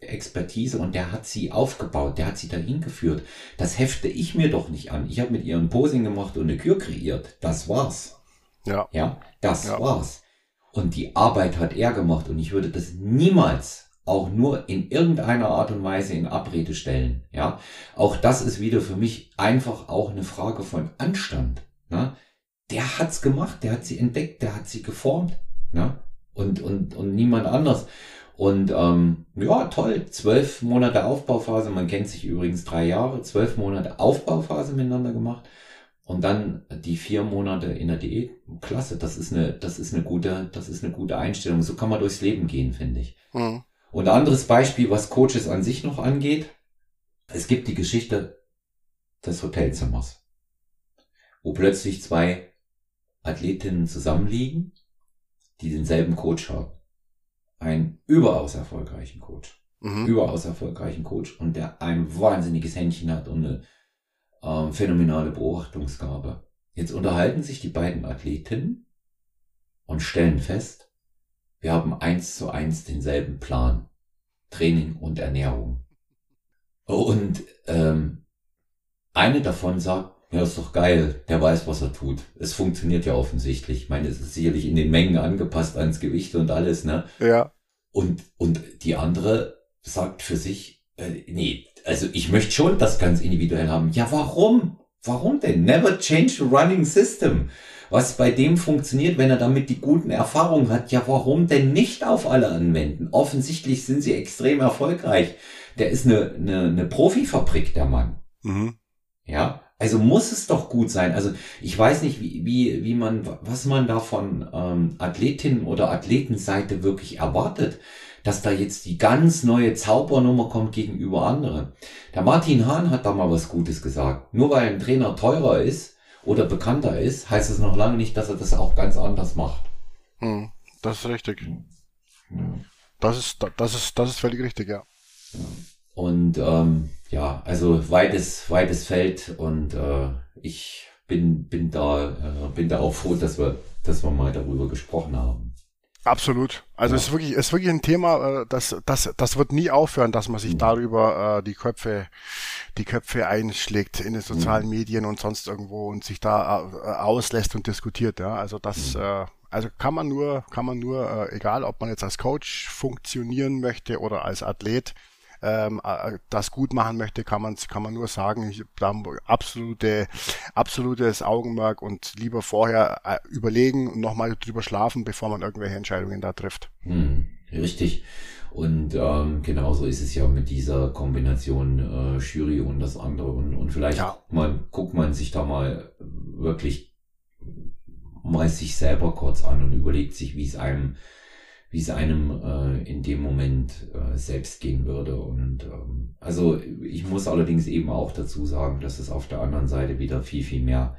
S1: Expertise und der hat sie aufgebaut, der hat sie dahin geführt. Das hefte ich mir doch nicht an. Ich habe mit ihr ein Posing gemacht und eine Kür kreiert. Das war's.
S2: Ja.
S1: Ja, das ja. war's. Und die Arbeit hat er gemacht und ich würde das niemals auch nur in irgendeiner Art und Weise in Abrede stellen. Ja, auch das ist wieder für mich einfach auch eine Frage von Anstand. Ne? Der hat's gemacht, der hat sie entdeckt, der hat sie geformt. Ne? Und, und, und niemand anders. Und ähm, ja, toll, zwölf Monate Aufbauphase, man kennt sich übrigens drei Jahre, zwölf Monate Aufbauphase miteinander gemacht und dann die vier Monate in der Diät. Klasse, das ist eine, das ist eine gute, das ist eine gute Einstellung. So kann man durchs Leben gehen, finde ich. Mhm. Und anderes Beispiel, was Coaches an sich noch angeht, Es gibt die Geschichte des Hotelzimmers, wo plötzlich zwei Athletinnen zusammenliegen, die denselben Coach haben. Einen überaus erfolgreichen Coach. Mhm. Überaus erfolgreichen Coach und der ein wahnsinniges Händchen hat und eine ähm, phänomenale Beobachtungsgabe. Jetzt unterhalten sich die beiden Athletinnen und stellen fest, wir haben eins zu eins denselben Plan. Training und Ernährung. Und ähm, eine davon sagt, ja, ist doch geil, der weiß, was er tut. Es funktioniert ja offensichtlich. Ich meine, es ist sicherlich in den Mengen angepasst ans Gewicht und alles, ne?
S2: Ja.
S1: Und, und die andere sagt für sich, äh, nee, also ich möchte schon das ganz individuell haben. Ja, warum? Warum denn? Never change the running system. Was bei dem funktioniert, wenn er damit die guten Erfahrungen hat, ja, warum denn nicht auf alle anwenden? Offensichtlich sind sie extrem erfolgreich. Der ist eine, eine, eine Profifabrik, der Mann. Mhm. Ja, also muss es doch gut sein. Also ich weiß nicht, wie, wie, wie man, was man da von ähm, Athletinnen oder Athletenseite wirklich erwartet, dass da jetzt die ganz neue Zaubernummer kommt gegenüber anderen. Der Martin Hahn hat da mal was Gutes gesagt. Nur weil ein Trainer teurer ist oder bekannter ist, heißt es noch lange nicht, dass er das auch ganz anders macht.
S2: Hm, das ist richtig. Ja. Das ist, das ist, das ist völlig richtig, ja.
S1: ja. Und ähm, ja, also weites, weites Feld und äh, ich bin, bin da, äh, bin da auch froh, dass wir, dass wir mal darüber gesprochen haben.
S2: Absolut. Also ja. es ist wirklich, es ist wirklich ein Thema, äh, das, das, das wird nie aufhören, dass man sich mhm. darüber äh, die Köpfe, die Köpfe einschlägt in den sozialen mhm. Medien und sonst irgendwo und sich da äh, auslässt und diskutiert. Ja, also das, mhm. äh, also kann man nur, kann man nur, äh, egal ob man jetzt als Coach funktionieren möchte oder als Athlet, ähm, äh, das gut machen möchte, kann man kann man nur sagen, ich da absolute absolutes Augenmerk und lieber vorher äh, überlegen und nochmal drüber schlafen, bevor man irgendwelche Entscheidungen da trifft.
S1: Hm, richtig. Und ähm, genauso ist es ja mit dieser Kombination äh, Jury und das andere. Und, und vielleicht ja. guckt, man, guckt man sich da mal wirklich mal sich selber kurz an und überlegt sich, wie es einem wie es einem äh, in dem Moment äh, selbst gehen würde. Und ähm, also ich muss allerdings eben auch dazu sagen, dass es auf der anderen Seite wieder viel, viel mehr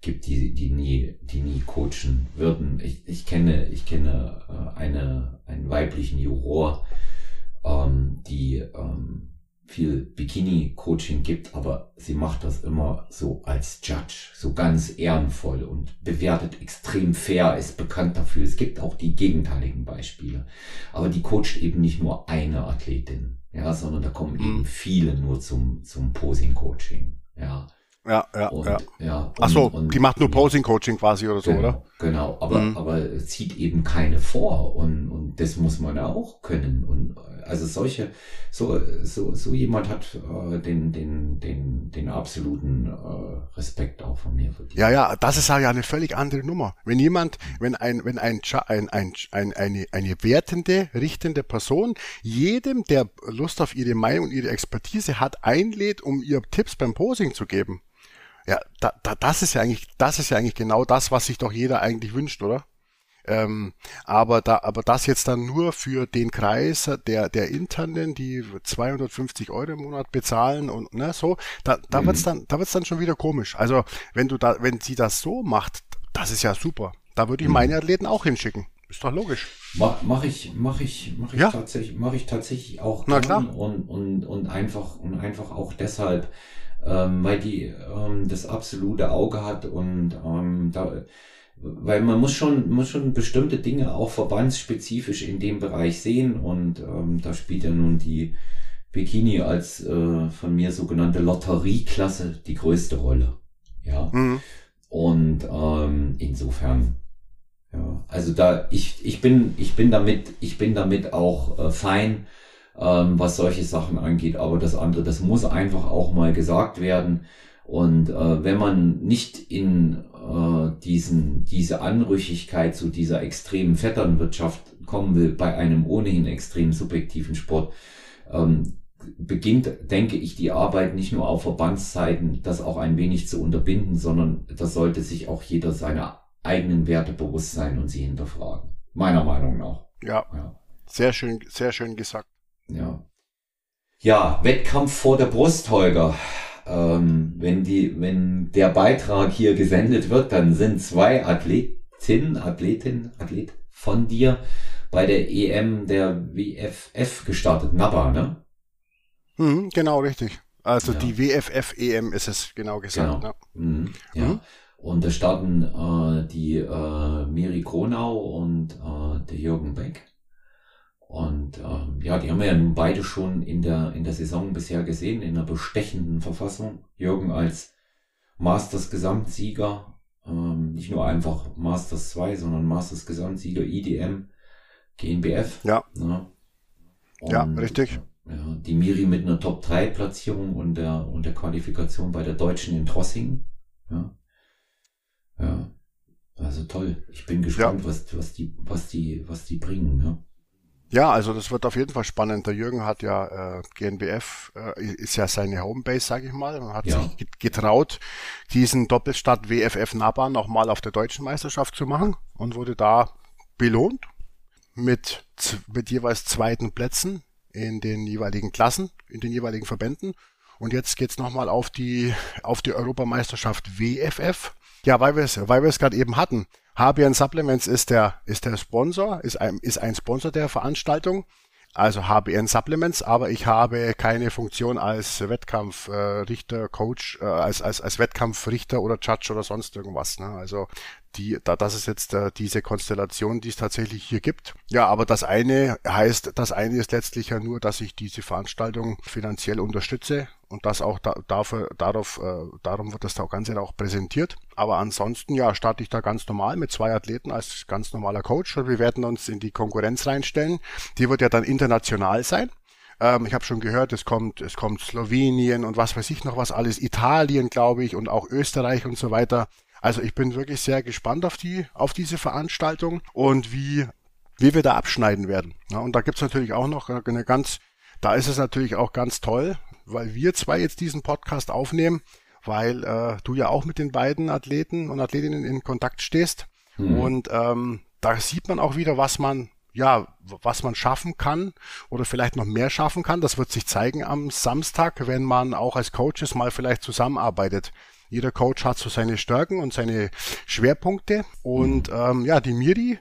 S1: gibt, die, die nie, die nie coachen würden. Ich, ich kenne, ich kenne äh, eine, einen weiblichen Juror, ähm, die ähm, viel Bikini-Coaching gibt, aber sie macht das immer so als Judge, so ganz ehrenvoll und bewertet extrem fair, ist bekannt dafür. Es gibt auch die gegenteiligen Beispiele. Aber die coacht eben nicht nur eine Athletin, ja, sondern da kommen mhm. eben viele nur zum, zum Posing-Coaching, ja.
S2: Ja, ja, und, ja. ja Ach so, und, die macht nur Posing-Coaching quasi oder so,
S1: genau,
S2: oder?
S1: Genau, aber, mhm. aber zieht eben keine vor und, und das muss man auch können und also solche, so, so, so jemand hat äh, den, den, den, den absoluten äh, Respekt auch von mir verdient.
S2: Ja, ja, das ist ja eine völlig andere Nummer. Wenn jemand, wenn ein, wenn ein, ein, ein, ein eine, eine wertende, richtende Person jedem, der Lust auf ihre Meinung und ihre Expertise hat, einlädt, um ihr Tipps beim Posing zu geben. Ja, da, da, das ist ja eigentlich, das ist ja eigentlich genau das, was sich doch jeder eigentlich wünscht, oder? Ähm, aber da, aber das jetzt dann nur für den Kreis der, der Internen, die 250 Euro im Monat bezahlen und ne, so, da, da mhm. wird's dann, da wird's dann schon wieder komisch. Also, wenn du da, wenn sie das so macht, das ist ja super. Da würde ich mhm. meine Athleten auch hinschicken. Ist doch logisch.
S1: Mach, mach ich, mach ich, mach ich ja. tatsächlich, mach ich tatsächlich auch
S2: Na klar.
S1: und, und, und einfach, und einfach auch deshalb, ähm, weil die ähm, das absolute Auge hat und ähm, da, weil man muss schon, muss schon bestimmte Dinge auch verbandsspezifisch in dem Bereich sehen und ähm, da spielt ja nun die Bikini als äh, von mir sogenannte Lotterieklasse die größte Rolle. Ja. Mhm. Und ähm, insofern, ja, also da ich ich bin ich bin damit ich bin damit auch äh, fein, ähm, was solche Sachen angeht. Aber das andere, das muss einfach auch mal gesagt werden. Und äh, wenn man nicht in äh, diesen, diese Anrüchigkeit zu dieser extremen Vetternwirtschaft kommen will bei einem ohnehin extrem subjektiven Sport, ähm, beginnt, denke ich, die Arbeit nicht nur auf Verbandszeiten, das auch ein wenig zu unterbinden, sondern das sollte sich auch jeder seiner eigenen Werte bewusst sein und sie hinterfragen. Meiner Meinung nach.
S2: Ja. ja. Sehr schön, sehr schön gesagt.
S1: Ja. Ja, Wettkampf vor der Brust, Holger. Ähm, wenn die, wenn der Beitrag hier gesendet wird, dann sind zwei Athletinnen, Athletin, Athlet von dir bei der EM der WFF gestartet. NABA, ne?
S2: Mhm, genau, richtig. Also ja. die WFF EM ist es genau gesagt.
S1: Genau. Ne? Mhm, ja. Mhm. Und da starten äh, die äh, Miri Kronau und äh, der Jürgen Beck. Und ähm, ja, die haben wir ja nun beide schon in der, in der Saison bisher gesehen, in einer bestechenden Verfassung. Jürgen als Masters Gesamtsieger, ähm, nicht nur einfach Masters 2, sondern Masters Gesamtsieger IDM, GNBF.
S2: Ja. Ne? Und, ja, richtig.
S1: Ja, die Miri mit einer Top 3 Platzierung und der, und der Qualifikation bei der Deutschen in Trossing. Ja. Ja. Also toll. Ich bin gespannt, ja. was, was die, was die, was die bringen, ne?
S2: Ja, also das wird auf jeden Fall spannend. Der Jürgen hat ja äh, GNBF äh, ist ja seine Homebase, sage ich mal, und hat ja. sich getraut, diesen Doppelstadt WFF Naba nochmal auf der deutschen Meisterschaft zu machen und wurde da belohnt mit mit jeweils zweiten Plätzen in den jeweiligen Klassen, in den jeweiligen Verbänden. Und jetzt geht's nochmal auf die auf die Europameisterschaft WFF. Ja, weil wir es weil wir es gerade eben hatten. HBN Supplements ist der, ist der Sponsor, ist ein, ist ein Sponsor der Veranstaltung. Also HBN Supplements, aber ich habe keine Funktion als Wettkampfrichter, äh, Coach, äh, als, als, als Wettkampfrichter oder Judge oder sonst irgendwas. Ne? Also die, da, das ist jetzt äh, diese Konstellation, die es tatsächlich hier gibt. Ja, aber das eine heißt, das eine ist letztlich ja nur, dass ich diese Veranstaltung finanziell unterstütze und das auch da, dafür, darauf, äh, darum wird das da auch ganz auch präsentiert. Aber ansonsten, ja, starte ich da ganz normal mit zwei Athleten als ganz normaler Coach und wir werden uns in die Konkurrenz reinstellen. Die wird ja dann international sein ähm, ich habe schon gehört, es kommt, es kommt Slowenien und was weiß ich noch was alles, Italien, glaube ich, und auch Österreich und so weiter. Also ich bin wirklich sehr gespannt auf die, auf diese Veranstaltung und wie, wie wir da abschneiden werden. Ja, und da gibt's natürlich auch noch eine ganz, da ist es natürlich auch ganz toll, weil wir zwei jetzt diesen Podcast aufnehmen, weil äh, du ja auch mit den beiden Athleten und Athletinnen in Kontakt stehst. Mhm. Und ähm, da sieht man auch wieder, was man ja, was man schaffen kann oder vielleicht noch mehr schaffen kann. Das wird sich zeigen am Samstag, wenn man auch als Coaches mal vielleicht zusammenarbeitet. Jeder Coach hat so seine Stärken und seine Schwerpunkte. Und mhm. ähm, ja, die Miri,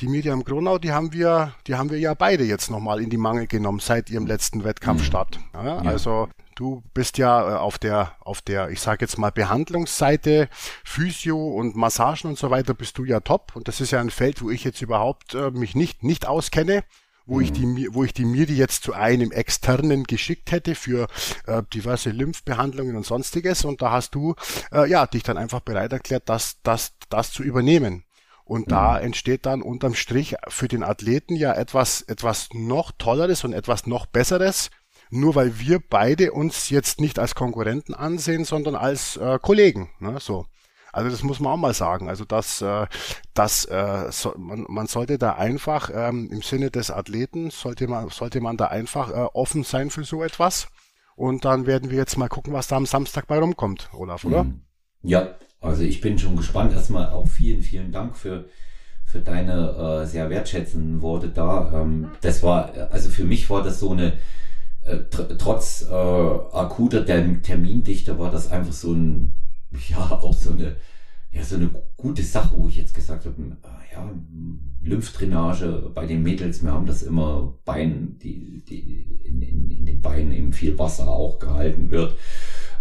S2: die Miriam Gronau, die haben wir, die haben wir ja beide jetzt nochmal in die Mangel genommen seit ihrem letzten Wettkampfstart. Mhm. Ja, ja. Also du bist ja äh, auf der, auf der, ich sage jetzt mal Behandlungsseite, Physio und Massagen und so weiter, bist du ja top. Und das ist ja ein Feld, wo ich jetzt überhaupt äh, mich nicht nicht auskenne wo ich die, wo ich die Miri jetzt zu einem externen geschickt hätte für äh, diverse Lymphbehandlungen und sonstiges. Und da hast du äh, ja dich dann einfach bereit erklärt, das, das, das zu übernehmen. Und mhm. da entsteht dann unterm Strich für den Athleten ja etwas, etwas noch Tolleres und etwas noch Besseres, nur weil wir beide uns jetzt nicht als Konkurrenten ansehen, sondern als äh, Kollegen. Ne? So. Also das muss man auch mal sagen. Also das, äh, das, äh, so, man, man sollte da einfach ähm, im Sinne des Athleten sollte man, sollte man da einfach äh, offen sein für so etwas. Und dann werden wir jetzt mal gucken, was da am Samstag bei rumkommt, Olaf, oder? Mhm.
S1: Ja, also ich bin schon gespannt. Erstmal auch vielen, vielen Dank für für deine äh, sehr wertschätzenden Worte da. Ähm, das war, also für mich war das so eine, tr trotz äh, akuter Termindichte war das einfach so ein ja auch so eine, ja, so eine gute Sache, wo ich jetzt gesagt habe, äh, ja, Lymphdrainage bei den Mädels, wir haben das immer Bein, die, die in, in, in den Beinen eben viel Wasser auch gehalten wird.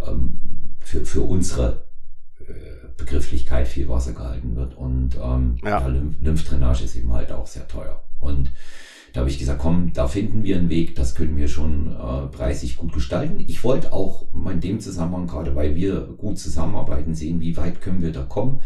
S1: Ähm, für, für unsere äh, Begrifflichkeit viel Wasser gehalten wird. Und ähm, ja. ja Lymphdrainage ist eben halt auch sehr teuer. Und da habe ich gesagt, komm, da finden wir einen Weg, das können wir schon äh, preisig gut gestalten. Ich wollte auch in dem Zusammenhang, gerade weil wir gut zusammenarbeiten, sehen, wie weit können wir da kommen.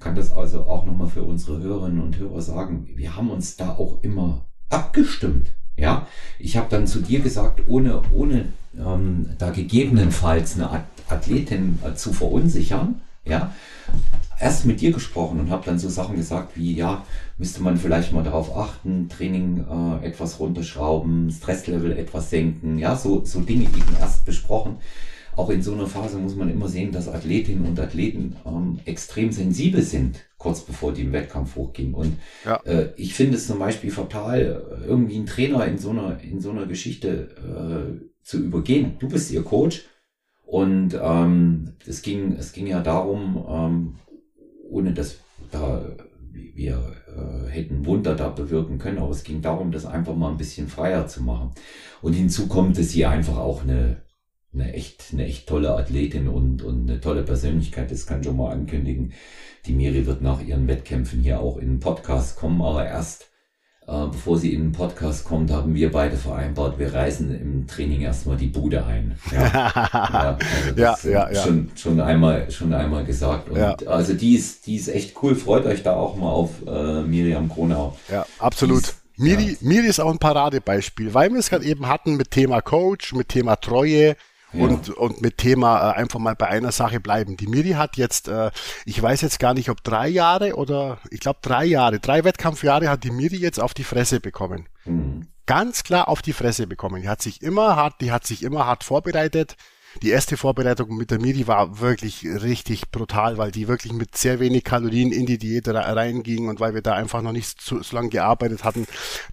S1: Kann das also auch nochmal für unsere Hörerinnen und Hörer sagen, wir haben uns da auch immer abgestimmt. Ja, ich habe dann zu dir gesagt, ohne, ohne ähm, da gegebenenfalls eine Athletin äh, zu verunsichern, ja, erst mit dir gesprochen und habe dann so Sachen gesagt wie, ja, müsste man vielleicht mal darauf achten, Training äh, etwas runterschrauben, Stresslevel etwas senken, ja, so, so Dinge eben erst besprochen. Auch in so einer Phase muss man immer sehen, dass Athletinnen und Athleten ähm, extrem sensibel sind, kurz bevor die im Wettkampf hochgehen. Und ja. äh, ich finde es zum Beispiel fatal, irgendwie einen Trainer in so einer, in so einer Geschichte äh, zu übergehen. Du bist ihr Coach und ähm, es ging es ging ja darum, ähm, ohne dass da wir äh, hätten Wunder da bewirken können, aber es ging darum, das einfach mal ein bisschen freier zu machen. Und hinzu kommt, dass sie einfach auch eine eine echt, eine echt tolle Athletin und, und eine tolle Persönlichkeit, das kann schon mal ankündigen. Die Miri wird nach ihren Wettkämpfen hier auch in den Podcast kommen, aber erst äh, bevor sie in den Podcast kommt, haben wir beide vereinbart, wir reisen im Training erstmal die Bude ein. Ja, ja, also ja, ja, ja, Schon, schon einmal, schon einmal gesagt. Und ja. Also die ist, die ist echt cool. Freut euch da auch mal auf äh, Miriam Kronau.
S2: Ja, absolut. Miri, ja. Miri ist auch ein Paradebeispiel, weil wir es gerade eben hatten mit Thema Coach, mit Thema Treue, und, und mit Thema äh, einfach mal bei einer Sache bleiben. Die Miri hat jetzt, äh, ich weiß jetzt gar nicht, ob drei Jahre oder ich glaube drei Jahre, drei Wettkampfjahre hat die Miri jetzt auf die Fresse bekommen. Mhm. Ganz klar auf die Fresse bekommen. Die hat sich immer hart, die hat sich immer hart vorbereitet die erste Vorbereitung mit der Miri war wirklich richtig brutal, weil die wirklich mit sehr wenig Kalorien in die Diät reinging und weil wir da einfach noch nicht so, so lange gearbeitet hatten.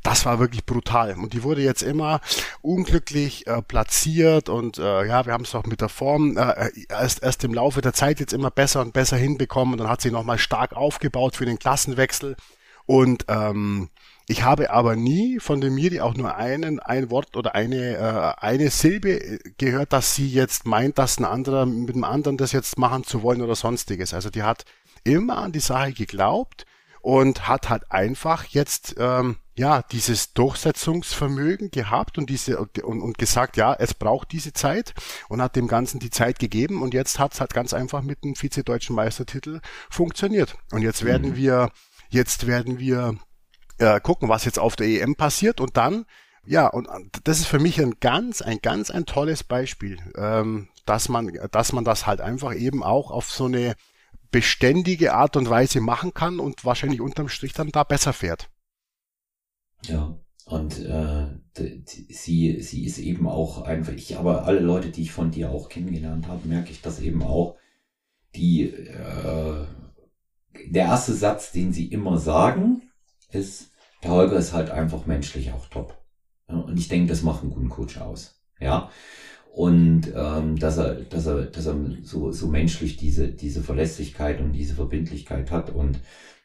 S2: Das war wirklich brutal. Und die wurde jetzt immer unglücklich äh, platziert und äh, ja, wir haben es auch mit der Form äh, erst, erst im Laufe der Zeit jetzt immer besser und besser hinbekommen und dann hat sie nochmal stark aufgebaut für den Klassenwechsel. Und ähm, ich habe aber nie von der Miri auch nur einen, ein Wort oder eine, äh, eine Silbe äh, gehört, dass sie jetzt meint, dass ein anderer mit dem anderen das jetzt machen zu wollen oder sonstiges. Also die hat immer an die Sache geglaubt und hat halt einfach jetzt ähm, ja dieses Durchsetzungsvermögen gehabt und diese und, und gesagt, ja, es braucht diese Zeit und hat dem Ganzen die Zeit gegeben und jetzt hat es halt ganz einfach mit dem Vize-Deutschen Meistertitel funktioniert. Und jetzt werden mhm. wir, jetzt werden wir äh, gucken, was jetzt auf der EM passiert und dann, ja, und das ist für mich ein ganz, ein ganz, ein tolles Beispiel, ähm, dass man, dass man das halt einfach eben auch auf so eine beständige Art und Weise machen kann und wahrscheinlich unterm Strich dann da besser fährt.
S1: Ja, und äh, sie, sie ist eben auch einfach, ich, aber alle Leute, die ich von dir auch kennengelernt habe, merke ich das eben auch, die, äh, der erste Satz, den sie immer sagen, ist, der Holger ist halt einfach menschlich auch top. Und ich denke, das macht einen guten Coach aus. Ja. Und ähm, dass er, dass er, dass er so, so menschlich diese, diese Verlässlichkeit und diese Verbindlichkeit hat und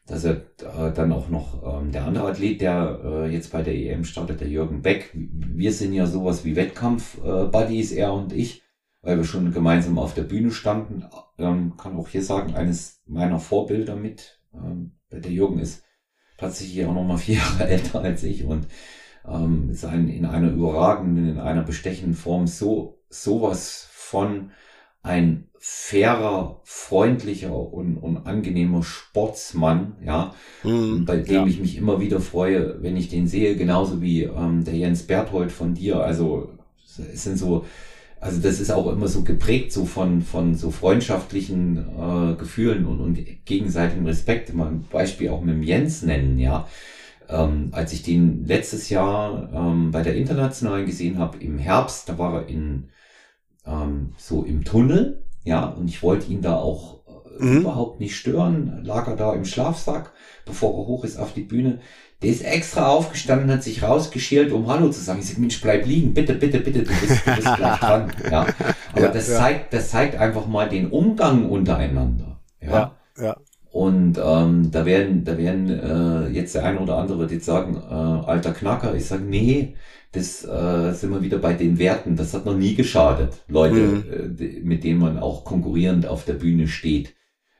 S1: dass er äh, dann auch noch ähm, der andere Athlet, der äh, jetzt bei der EM startet, der Jürgen Beck. Wir sind ja sowas wie Wettkampf-Buddies, äh, er und ich, weil wir schon gemeinsam auf der Bühne standen. Ähm, kann auch hier sagen, eines meiner Vorbilder mit. Ähm, der Jürgen ist tatsächlich auch noch mal vier Jahre älter als ich und ähm, ist ein, in einer überragenden, in einer bestechenden Form so sowas von ein fairer, freundlicher und, und angenehmer Sportsmann, ja, mhm, bei dem ja. ich mich immer wieder freue, wenn ich den sehe, genauso wie ähm, der Jens Berthold von dir. Also es sind so also das ist auch immer so geprägt so von, von so freundschaftlichen äh, Gefühlen und, und gegenseitigem Respekt. Mal ein Beispiel auch mit dem Jens nennen, ja. Ähm, als ich den letztes Jahr ähm, bei der Internationalen gesehen habe, im Herbst, da war er in ähm, so im Tunnel, ja, und ich wollte ihn da auch äh, mhm. überhaupt nicht stören, lag er da im Schlafsack, bevor er hoch ist auf die Bühne. Der ist extra aufgestanden, hat sich rausgeschält, um Hallo zu sagen. Ich sag, Mensch, bleib liegen, bitte, bitte, bitte, du bist, du bist gleich dran. Ja. Aber ja, das ja. zeigt, das zeigt einfach mal den Umgang untereinander. Ja. ja, ja. Und ähm, da werden, da werden äh, jetzt der eine oder andere jetzt sagen, äh, alter Knacker. Ich sage, nee, das äh, sind wir wieder bei den Werten. Das hat noch nie geschadet, Leute, mhm. äh, mit denen man auch konkurrierend auf der Bühne steht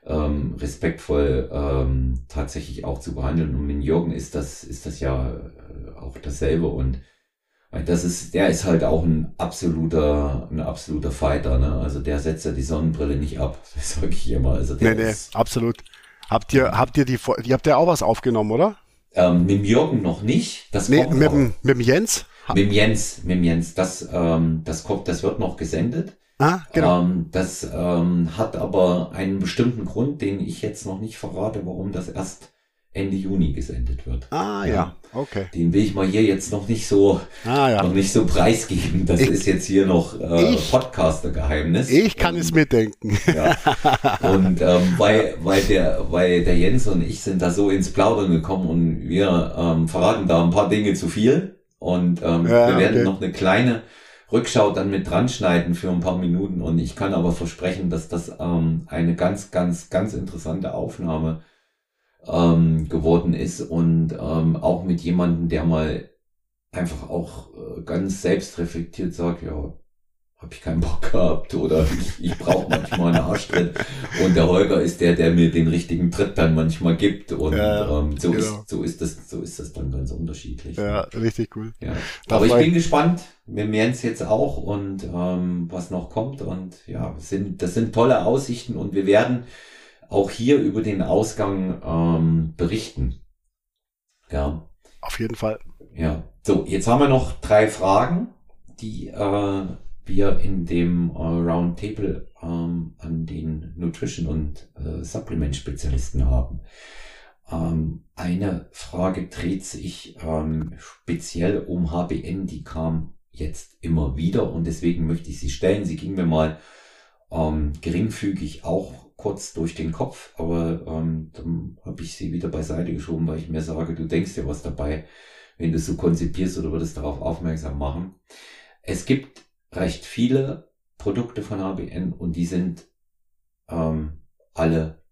S1: ähm, respektvoll ähm, tatsächlich auch zu behandeln. Und mit Jürgen ist das, ist das ja äh, auch dasselbe und das ist, der ist halt auch ein absoluter, ein absoluter Fighter, ne? Also der setzt ja die Sonnenbrille nicht ab, das sage ich immer. Also der
S2: nee, nee, absolut. Habt ihr, habt ihr die, die habt ihr auch was aufgenommen, oder?
S1: Ähm, mit dem Jürgen noch nicht.
S2: Das nee, mit, dem, mit dem Jens?
S1: Mit dem Jens, mit dem Jens. Das, ähm, das kommt, das wird noch gesendet. Ah, genau. Ähm, das ähm, hat aber einen bestimmten Grund, den ich jetzt noch nicht verrate, warum das erst Ende Juni gesendet wird.
S2: Ah ja, ja. okay.
S1: Den will ich mal hier jetzt noch nicht so ah, ja. noch nicht so preisgeben. Das ich, ist jetzt hier noch äh, Podcaster-Geheimnis.
S2: Ich kann ähm, es mitdenken. Ja.
S1: Und ähm, weil, weil der, weil der Jens und ich sind da so ins Plaudern gekommen und wir ähm, verraten da ein paar Dinge zu viel. Und ähm, wir werden okay. noch eine kleine Rückschau dann mit dran schneiden für ein paar Minuten. Und ich kann aber versprechen, dass das ähm, eine ganz, ganz, ganz interessante Aufnahme ähm, geworden ist. Und ähm, auch mit jemandem, der mal einfach auch äh, ganz selbstreflektiert sagt, ja, habe ich keinen Bock gehabt oder ich, ich brauche manchmal einen Arschtritt. Und der Holger ist der, der mir den richtigen Tritt dann manchmal gibt. Und ja, ähm, so, genau. ist, so, ist das, so ist das dann ganz unterschiedlich.
S2: Ja, richtig cool.
S1: Ja. Aber ich bin gespannt. Wir mehren es jetzt auch und ähm, was noch kommt. Und ja, sind, das sind tolle Aussichten und wir werden auch hier über den Ausgang ähm, berichten. Ja.
S2: Auf jeden Fall.
S1: Ja. So, jetzt haben wir noch drei Fragen, die äh, wir in dem äh, Roundtable ähm, an den Nutrition- und äh, Supplement-Spezialisten haben. Ähm, eine Frage dreht sich ähm, speziell um HBN, die kam jetzt immer wieder und deswegen möchte ich sie stellen. Sie ging mir mal ähm, geringfügig auch kurz durch den Kopf, aber ähm, dann habe ich sie wieder beiseite geschoben, weil ich mir sage, du denkst dir was dabei, wenn du so konzipierst oder würdest darauf aufmerksam machen. Es gibt recht viele Produkte von HBN und die sind ähm, alle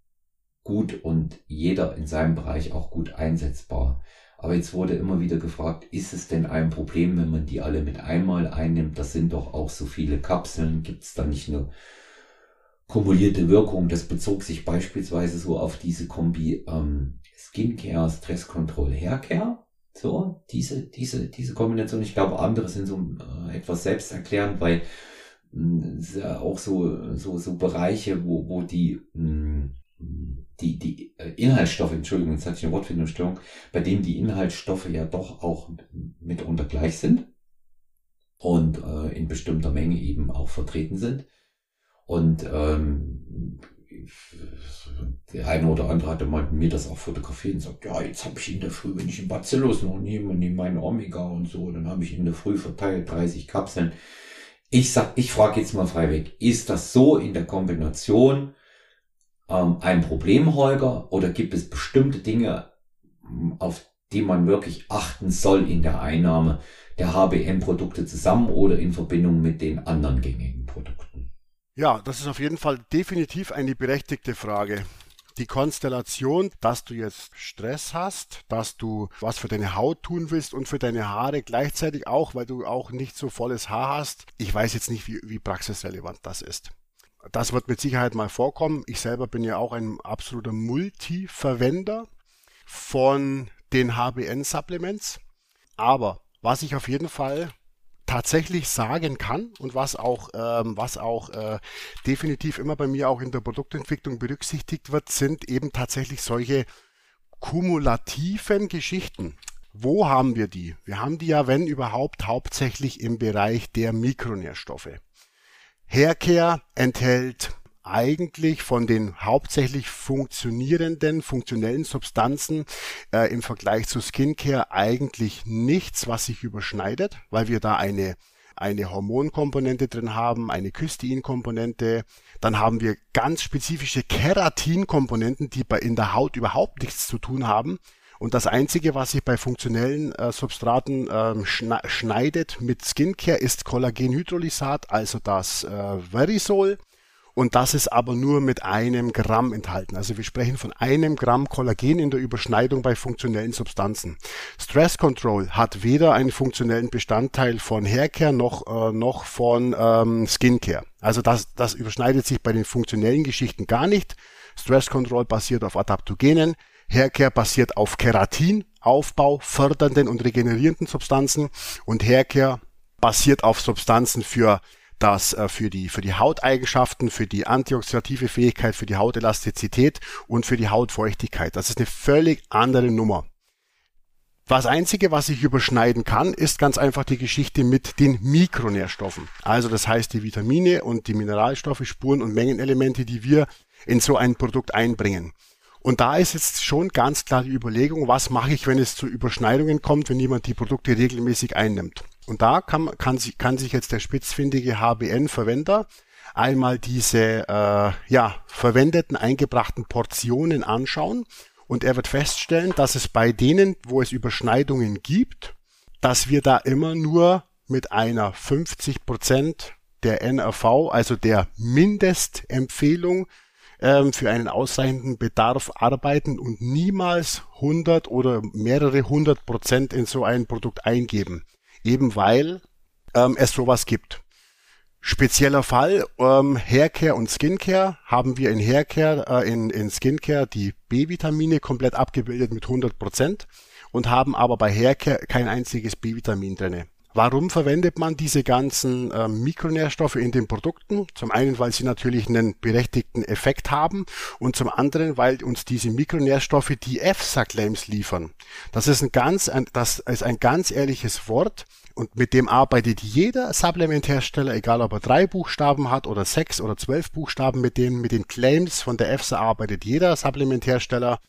S1: gut und jeder in seinem Bereich auch gut einsetzbar. Aber jetzt wurde immer wieder gefragt, ist es denn ein Problem, wenn man die alle mit einmal einnimmt? Das sind doch auch so viele Kapseln. Gibt es da nicht eine kumulierte Wirkung? Das bezog sich beispielsweise so auf diese Kombi ähm, Skincare, Stress Control, Haircare. So, diese, diese, diese Kombination. Ich glaube, andere sind so äh, etwas selbsterklärend, weil mh, hm, auch so, so, so Bereiche, wo, wo die, mh, hm, die, die äh, Inhaltsstoffe, Entschuldigung, jetzt hatte ich eine Wortfindungsstörung, bei denen die Inhaltsstoffe ja doch auch mitunter gleich sind und äh, in bestimmter Menge eben auch vertreten sind. Und ähm, der eine oder andere hatte mal mir das auch fotografiert und sagt, ja, jetzt habe ich in der Früh, wenn ich in Bacillus noch nehme und nehme meine Omega und so, dann habe ich in der Früh verteilt 30 Kapseln. Ich sag, ich frage jetzt mal frei weg, ist das so in der Kombination ähm, ein Problem, Holger, oder gibt es bestimmte Dinge, hm, auf die man wirklich achten soll in der Einnahme der HBM-Produkte zusammen oder in Verbindung mit den anderen gängigen Produkten?
S2: Ja, das ist auf jeden Fall definitiv eine berechtigte Frage. Die Konstellation, dass du jetzt Stress hast, dass du was für deine Haut tun willst und für deine Haare gleichzeitig auch, weil du auch nicht so volles Haar hast. Ich weiß jetzt nicht, wie, wie praxisrelevant das ist. Das wird mit Sicherheit mal vorkommen. Ich selber bin ja auch ein absoluter Multi-Verwender von den HBN-Supplements. Aber was ich auf jeden Fall tatsächlich sagen kann und was auch, ähm, was auch äh, definitiv immer bei mir auch in der Produktentwicklung berücksichtigt wird, sind eben tatsächlich solche kumulativen Geschichten. Wo haben wir die? Wir haben die ja, wenn überhaupt, hauptsächlich im Bereich der Mikronährstoffe. Haircare enthält eigentlich von den hauptsächlich funktionierenden, funktionellen Substanzen äh, im Vergleich zu Skincare eigentlich nichts, was sich überschneidet, weil wir da eine eine Hormonkomponente drin haben, eine Cysteinkomponente, dann haben wir ganz spezifische Keratinkomponenten, die bei in der Haut überhaupt nichts zu tun haben. Und das Einzige, was sich bei funktionellen äh, Substraten ähm, schneidet mit Skincare, ist Kollagenhydrolysat, also das äh, Verisol. Und das ist aber nur mit einem Gramm enthalten. Also wir sprechen von einem Gramm Kollagen in der Überschneidung bei funktionellen Substanzen. Stress Control hat weder einen funktionellen Bestandteil von Haircare noch, äh, noch von ähm, Skincare. Also das, das überschneidet sich bei den funktionellen Geschichten gar nicht. Stress Control basiert auf Adaptogenen. Haircare basiert auf Keratin, Aufbau, fördernden und regenerierenden Substanzen und Haircare basiert auf Substanzen für das äh, für die, für die Hauteigenschaften, für die antioxidative Fähigkeit, für die Hautelastizität und für die Hautfeuchtigkeit. Das ist eine völlig andere Nummer. Das Einzige, was ich überschneiden kann, ist ganz einfach die Geschichte mit den Mikronährstoffen. Also das heißt die Vitamine und die Mineralstoffe, Spuren und Mengenelemente, die wir in so ein Produkt einbringen. Und da ist jetzt schon ganz klar die Überlegung, was mache ich, wenn es zu Überschneidungen kommt, wenn jemand die Produkte regelmäßig einnimmt. Und da kann, kann, kann sich jetzt der spitzfindige HBN-Verwender einmal diese äh, ja, verwendeten, eingebrachten Portionen anschauen und er wird feststellen, dass es bei denen, wo es Überschneidungen gibt, dass wir da immer nur mit einer 50% der NRV, also der Mindestempfehlung ähm, für einen ausreichenden Bedarf arbeiten und niemals 100 oder mehrere 100 Prozent in so ein Produkt eingeben. Eben weil ähm, es sowas gibt. Spezieller Fall, ähm, Haircare und Skincare haben wir in Haircare, äh, in, in Skincare die B-Vitamine komplett abgebildet mit 100 Prozent und haben aber bei Haircare kein einziges B-Vitamin drinne. Warum verwendet man diese ganzen äh, Mikronährstoffe in den Produkten? Zum einen, weil sie natürlich einen berechtigten Effekt haben und zum anderen, weil uns diese Mikronährstoffe die EFSA-Claims liefern. Das ist ein ganz, ein, das ist ein ganz ehrliches Wort und mit dem arbeitet jeder Supplementhersteller, egal ob er drei Buchstaben hat oder sechs oder zwölf Buchstaben, mit denen, mit den Claims von der EFSA arbeitet jeder Supplementhersteller.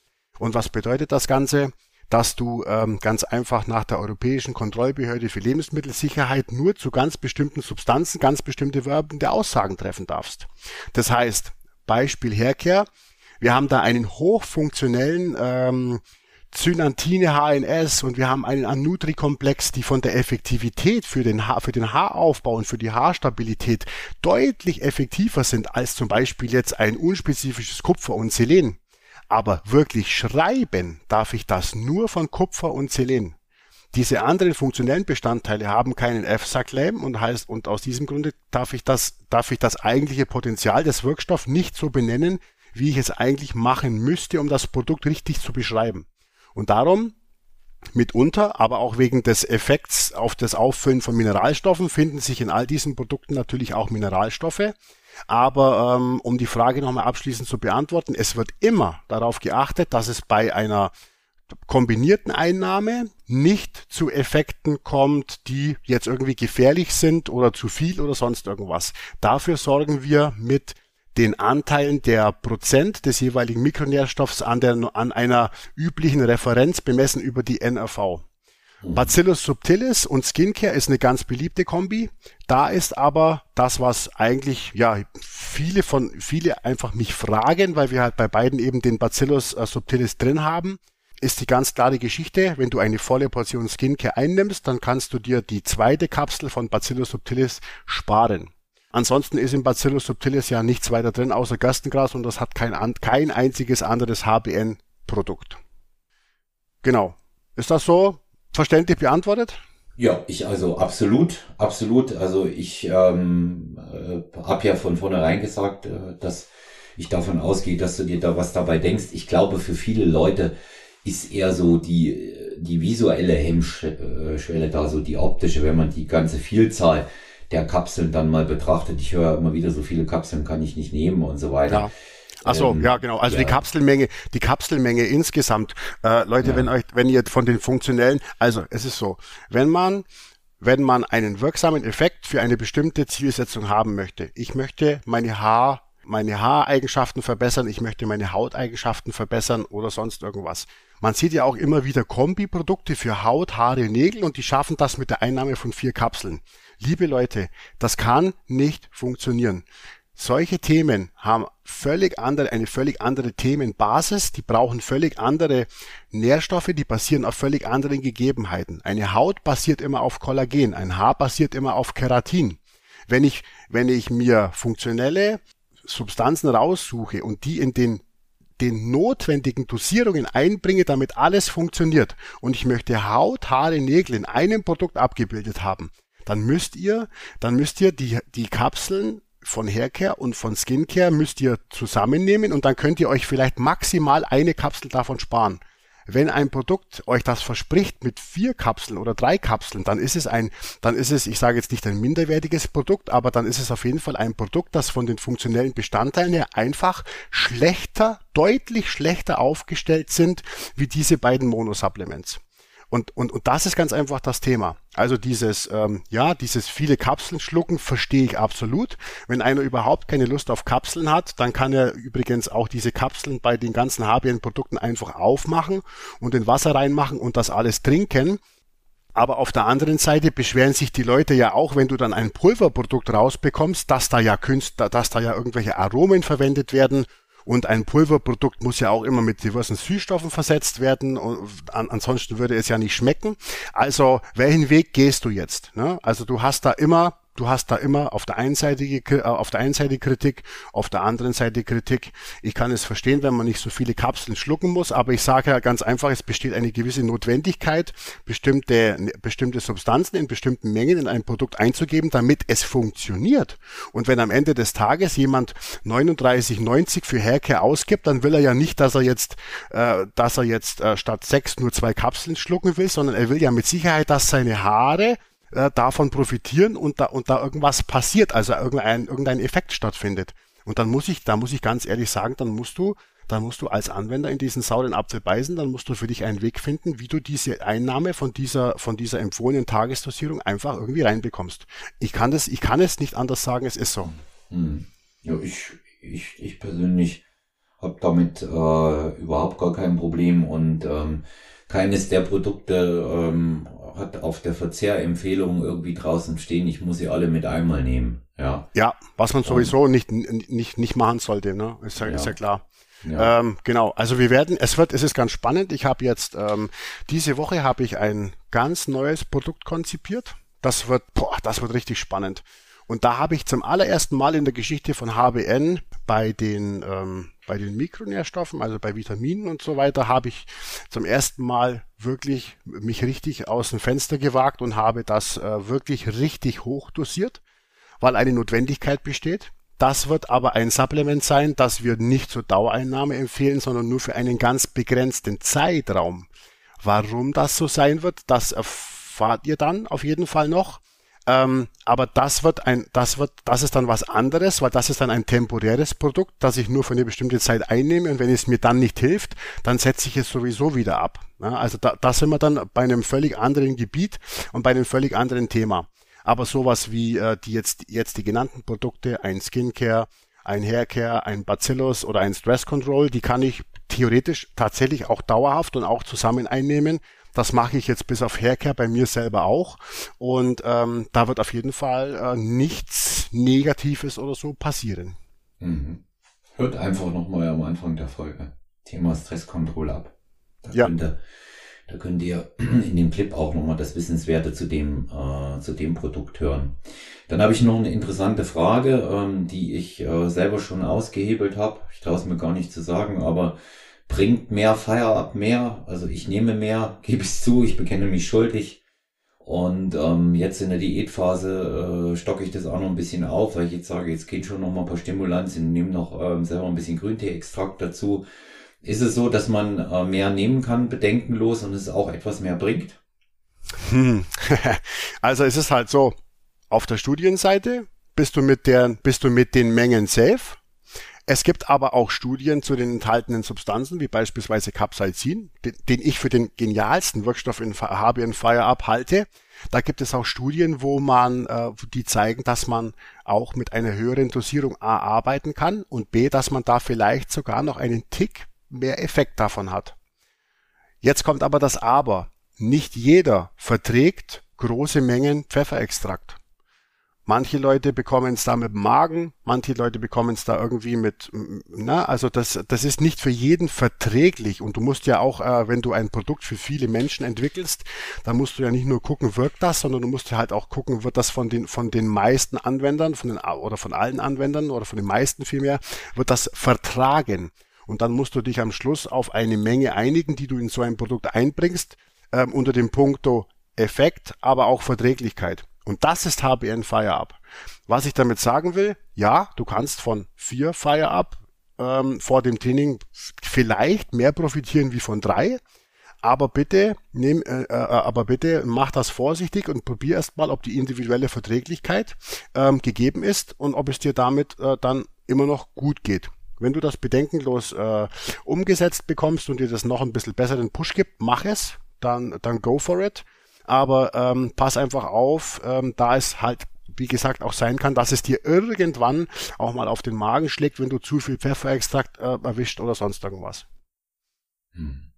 S2: Und was bedeutet das Ganze? Dass du ähm, ganz einfach nach der Europäischen Kontrollbehörde für Lebensmittelsicherheit nur zu ganz bestimmten Substanzen ganz bestimmte Verben der Aussagen treffen darfst. Das heißt, Beispiel Herkehr, wir haben da einen hochfunktionellen ähm, Zynantine HNS und wir haben einen Anutri-Komplex, die von der Effektivität für den, ha für den Haaraufbau und für die Haarstabilität deutlich effektiver sind als zum Beispiel jetzt ein unspezifisches Kupfer und Selen. Aber wirklich schreiben darf ich das nur von Kupfer und Selen. Diese anderen funktionellen Bestandteile haben keinen EFSA-Claim und heißt, und aus diesem Grunde darf ich das, darf ich das eigentliche Potenzial des Wirkstoffs nicht so benennen, wie ich es eigentlich machen müsste, um das Produkt richtig zu beschreiben. Und darum Mitunter, aber auch wegen des Effekts auf das Auffüllen von Mineralstoffen finden sich in all diesen Produkten natürlich auch Mineralstoffe. Aber ähm, um die Frage nochmal abschließend zu beantworten, es wird immer darauf geachtet, dass es bei einer kombinierten Einnahme nicht zu Effekten kommt, die jetzt irgendwie gefährlich sind oder zu viel oder sonst irgendwas. Dafür sorgen wir mit den Anteilen der Prozent des jeweiligen Mikronährstoffs an, der, an einer üblichen Referenz bemessen über die NRV. Bacillus subtilis und Skincare ist eine ganz beliebte Kombi. Da ist aber das, was eigentlich, ja, viele von, viele einfach mich fragen, weil wir halt bei beiden eben den Bacillus äh, subtilis drin haben, ist die ganz klare Geschichte. Wenn du eine volle Portion Skincare einnimmst, dann kannst du dir die zweite Kapsel von Bacillus subtilis sparen. Ansonsten ist im Bacillus subtilis ja nichts weiter drin außer Gerstengras und das hat kein, kein einziges anderes HBN-Produkt. Genau. Ist das so? Verständlich beantwortet?
S1: Ja, ich also absolut, absolut. Also ich ähm, äh, habe ja von vornherein gesagt, äh, dass ich davon ausgehe, dass du dir da was dabei denkst. Ich glaube, für viele Leute ist eher so die, die visuelle Hemmschwelle da, so die optische, wenn man die ganze Vielzahl der Kapseln dann mal betrachtet. Ich höre immer wieder, so viele Kapseln kann ich nicht nehmen und so weiter. Ja.
S2: Ach so, ähm, ja, genau. Also ja. die Kapselmenge, die Kapselmenge insgesamt, äh, Leute, ja. wenn euch, wenn ihr von den funktionellen, also es ist so, wenn man wenn man einen wirksamen Effekt für eine bestimmte Zielsetzung haben möchte. Ich möchte meine Haar, meine Haareigenschaften verbessern, ich möchte meine Hauteigenschaften verbessern oder sonst irgendwas. Man sieht ja auch immer wieder Kombiprodukte für Haut, Haare, Nägel und die schaffen das mit der Einnahme von vier Kapseln. Liebe Leute, das kann nicht funktionieren. Solche Themen haben völlig andere, eine völlig andere Themenbasis, die brauchen völlig andere Nährstoffe, die basieren auf völlig anderen Gegebenheiten. Eine Haut basiert immer auf Kollagen, ein Haar basiert immer auf Keratin. Wenn ich, wenn ich mir funktionelle Substanzen raussuche und die in den den notwendigen Dosierungen einbringe, damit alles funktioniert und ich möchte Haut, Haare, Nägel in einem Produkt abgebildet haben, dann müsst ihr, dann müsst ihr die, die Kapseln von Haircare und von Skincare müsst ihr zusammennehmen und dann könnt ihr euch vielleicht maximal eine Kapsel davon sparen. Wenn ein Produkt euch das verspricht mit vier Kapseln oder drei Kapseln, dann ist es ein, dann ist es, ich sage jetzt nicht ein minderwertiges Produkt, aber dann ist es auf jeden Fall ein Produkt, das von den funktionellen Bestandteilen her einfach schlechter, deutlich schlechter aufgestellt sind wie diese beiden Monosupplements. Und, und, und das ist ganz einfach das Thema. Also dieses, ähm, ja, dieses viele Kapseln schlucken verstehe ich absolut. Wenn einer überhaupt keine Lust auf Kapseln hat, dann kann er übrigens auch diese Kapseln bei den ganzen HBN-Produkten einfach aufmachen und in Wasser reinmachen und das alles trinken. Aber auf der anderen Seite beschweren sich die Leute ja auch, wenn du dann ein Pulverprodukt rausbekommst, dass da ja Künstler, dass da ja irgendwelche Aromen verwendet werden Und ein Pulverprodukt muss ja auch immer mit diversen Süßstoffen versetzt werden. Und an, ansonsten würde es ja nicht schmecken. Also welchen Weg gehst du jetzt? Ne? Also du hast da immer du hast da immer auf der einen Seite, äh, auf der einen Seite Kritik, auf der anderen Seite Kritik. Ich kann es verstehen, wenn man nicht so viele Kapseln schlucken muss, aber ich sage ja ganz einfach, es besteht eine gewisse Notwendigkeit, bestimmte, bestimmte Substanzen in bestimmten Mengen in ein Produkt einzugeben, damit es funktioniert. Und wenn am Ende des Tages jemand 39,90 für Haircare ausgibt, dann will er ja nicht, dass er jetzt, äh, dass er jetzt äh, statt sechs nur zwei Kapseln schlucken will, sondern er will ja mit Sicherheit, dass seine Haare äh, davon profitieren und da, und da irgendwas passiert, also irgendein, irgendein Effekt stattfindet. Und dann muss ich, da muss ich ganz ehrlich sagen, dann musst du, dann musst du als Anwender in diesen sauren Apfel beißen, dann musst du für dich einen Weg finden, wie du diese Einnahme von dieser, von dieser empfohlenen Tagesdosierung einfach irgendwie reinbekommst. Ich kann das, ich kann es nicht anders sagen, es ist so.
S1: Hm. Ja, ich, ich, ich persönlich habe damit äh, überhaupt gar kein Problem und ähm, keines der Produkte ähm, hat auf der Verzehrempfehlung irgendwie draußen stehen, ich muss sie alle mit einmal nehmen. Ja,
S2: ja was man sowieso nicht, nicht, nicht machen sollte, ne? Ist ja, ja. Ist ja klar. Ja. Ähm, genau, also wir werden, es wird, es ist ganz spannend. Ich habe jetzt, ähm, diese Woche habe ich ein ganz neues Produkt konzipiert. Das wird, boah, das wird richtig spannend. Und da habe ich zum allerersten Mal in der Geschichte von HBN bei den ähm, bei den Mikronährstoffen, also bei Vitaminen und so weiter, habe ich zum ersten Mal wirklich mich richtig aus dem Fenster gewagt und habe das äh, wirklich richtig hoch dosiert, weil eine Notwendigkeit besteht. Das wird aber ein Supplement sein, das wir nicht zur Dauereinnahme empfehlen, sondern nur für einen ganz begrenzten Zeitraum. Warum das so sein wird, das erfahrt ihr dann auf jeden Fall noch. Ähm, aber das wird ein, das wird, das ist dann was anderes, weil das ist dann ein temporäres Produkt, das ich nur für eine bestimmte Zeit einnehme und wenn es mir dann nicht hilft, dann setze ich es sowieso wieder ab. Ja, also da, da sind wir dann bei einem völlig anderen Gebiet und bei einem völlig anderen Thema. Aber sowas wie äh, die jetzt, jetzt die genannten Produkte, ein Skincare, ein Haircare, ein Bacillus oder ein Stress Control, die kann ich theoretisch tatsächlich auch dauerhaft und auch zusammen einnehmen das mache ich jetzt bis auf Haircare bei mir selber auch. Und ähm, da wird auf jeden Fall äh, nichts Negatives oder so passieren.
S1: Mhm. Hört einfach nochmal am Anfang der Folge Thema Stresskontrolle ab. Da ja. Könnt ihr, da könnt ihr in dem Clip auch nochmal das Wissenswerte zu dem, äh, zu dem Produkt hören. Dann habe ich noch eine interessante Frage, ähm, die ich äh, selber schon ausgehebelt habe. Ich traue es mir gar nicht zu sagen, aber bringt mehr Feierab mehr. Also ich nehme mehr, gebe ich zu, ich bekenne mich schuldig. Und ähm, jetzt in der Diätphase äh, stocke ich das auch noch ein bisschen auf, weil ich jetzt sage, jetzt geht schon noch mal ein paar Stimulantien, nehme noch ähm, selber ein bisschen Grüntee-Extrakt dazu. Ist es so, dass man äh, mehr nehmen kann, bedenkenlos, und es auch etwas mehr bringt?
S2: Hm. also es ist halt so, auf der Studienseite bist du mit der, bist du mit den Mengen safe es gibt aber auch Studien zu den enthaltenen Substanzen, wie beispielsweise Capsaicin, den, den ich für den genialsten Wirkstoff in HBN Fire halte. Da gibt es auch Studien, wo man, äh, die zeigen, dass man auch mit einer höheren Dosierung A arbeiten kann und B, dass man da vielleicht sogar noch einen Tick mehr Effekt davon hat. Jetzt kommt aber das Aber. Nicht jeder verträgt große Mengen Pfefferextrakt. Manche Leute bekommen es da mit dem Magen, manche Leute bekommen es da irgendwie mit, na, also das, das ist nicht für jeden verträglich. Und du musst ja auch, äh, wenn du ein Produkt für viele Menschen entwickelst, dann musst du ja nicht nur gucken, wirkt das, sondern du musst ja halt auch gucken, wird das von den, von den meisten Anwendern, von den, oder von allen Anwendern oder von den meisten vielmehr, wird das vertragen. Und dann musst du dich am Schluss auf eine Menge einigen, die du in so ein Produkt einbringst, ähm, unter dem Punkto Effekt, aber auch Verträglichkeit. Und das ist HBN Fire Was ich damit sagen will, ja, du kannst von vier Fire ähm, vor dem Training vielleicht mehr profitieren wie von drei. Aber bitte, nehm, äh, äh, aber bitte mach das vorsichtig und probier erst mal, ob die individuelle Verträglichkeit ähm, gegeben ist und ob es dir damit äh, dann immer noch gut geht. Wenn du das bedenkenlos äh, umgesetzt bekommst und dir das noch ein bisschen besser den Push gibt, mach es, dann, dann go for it. Aber ähm, pass einfach auf, ähm, da es halt wie gesagt auch sein kann, dass es dir irgendwann auch mal auf den Magen schlägt, wenn du zu viel Pfefferextrakt äh, erwischt oder sonst irgendwas.
S1: Hm.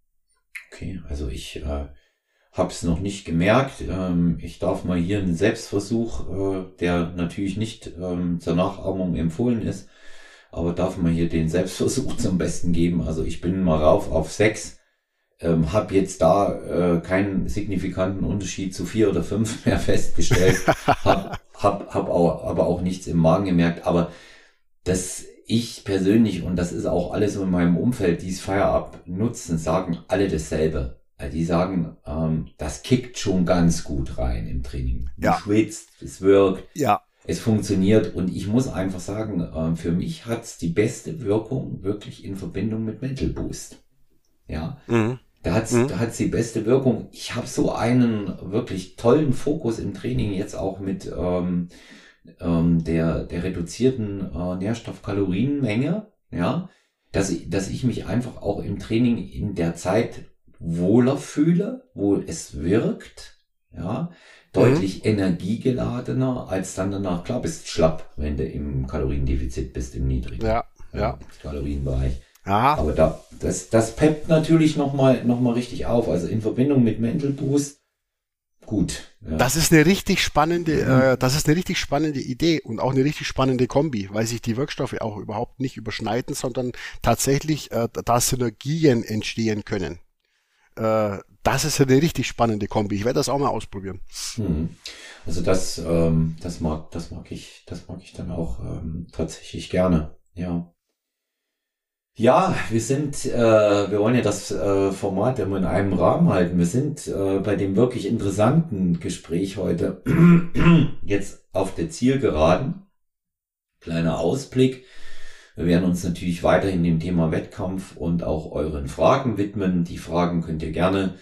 S1: Okay, also ich äh, habe es noch nicht gemerkt. Ähm, ich darf mal hier einen Selbstversuch, äh, der natürlich nicht ähm, zur Nachahmung empfohlen ist, aber darf man hier den Selbstversuch zum Besten geben. Also ich bin mal rauf auf sechs, ähm, habe jetzt da äh, keinen signifikanten Unterschied zu vier oder fünf mehr festgestellt, hab, hab, hab auch, aber auch nichts im Magen gemerkt, aber das ich persönlich, und das ist auch alles in meinem Umfeld, die es Feierab nutzen, sagen alle dasselbe. Also die sagen, ähm, das kickt schon ganz gut rein im Training. Du
S2: ja.
S1: schwitzt, es wirkt.
S2: Ja
S1: es funktioniert und ich muss einfach sagen, äh, für mich hat's die beste Wirkung wirklich in Verbindung mit Mental Boost. Ja, mhm. Da hat's, mhm. da hat's die beste Wirkung. Ich habe so einen wirklich tollen Fokus im Training jetzt auch mit ähm, ähm, der der reduzierten äh, Nährstoffkalorienmenge. Ja, dass ich, dass ich mich einfach auch im Training in der Zeit wohler fühle, wo es wirkt. Ja, deutlich mhm. energiegeladener als dann danach. Klar, bist schlapp, wenn du im Kaloriendefizit bist, im niedrigen
S2: ja, ja.
S1: Kalorienbereich.
S2: Aha.
S1: Aber da, das, das peppt natürlich nochmal noch mal richtig auf. Also in Verbindung mit Mental Boost, gut.
S2: Ja. Das ist eine richtig spannende, mhm. äh, das ist eine richtig spannende Idee und auch eine richtig spannende Kombi, weil sich die Wirkstoffe auch überhaupt nicht überschneiden, sondern tatsächlich äh, da Synergien entstehen können. Äh, das ist eine richtig spannende Kombi. Ich werde das auch mal ausprobieren.
S1: Hm. Also das, ähm, das mag, das mag ich, das mag ich dann auch ähm, tatsächlich gerne. Ja. Ja, wir sind, äh, wir wollen ja das äh, Format immer in einem Rahmen halten. Wir sind äh, bei dem wirklich interessanten Gespräch heute jetzt auf der Zielgeraden. Kleiner Ausblick. Wir werden uns natürlich weiterhin dem Thema Wettkampf und auch euren Fragen widmen. Die Fragen könnt ihr gerne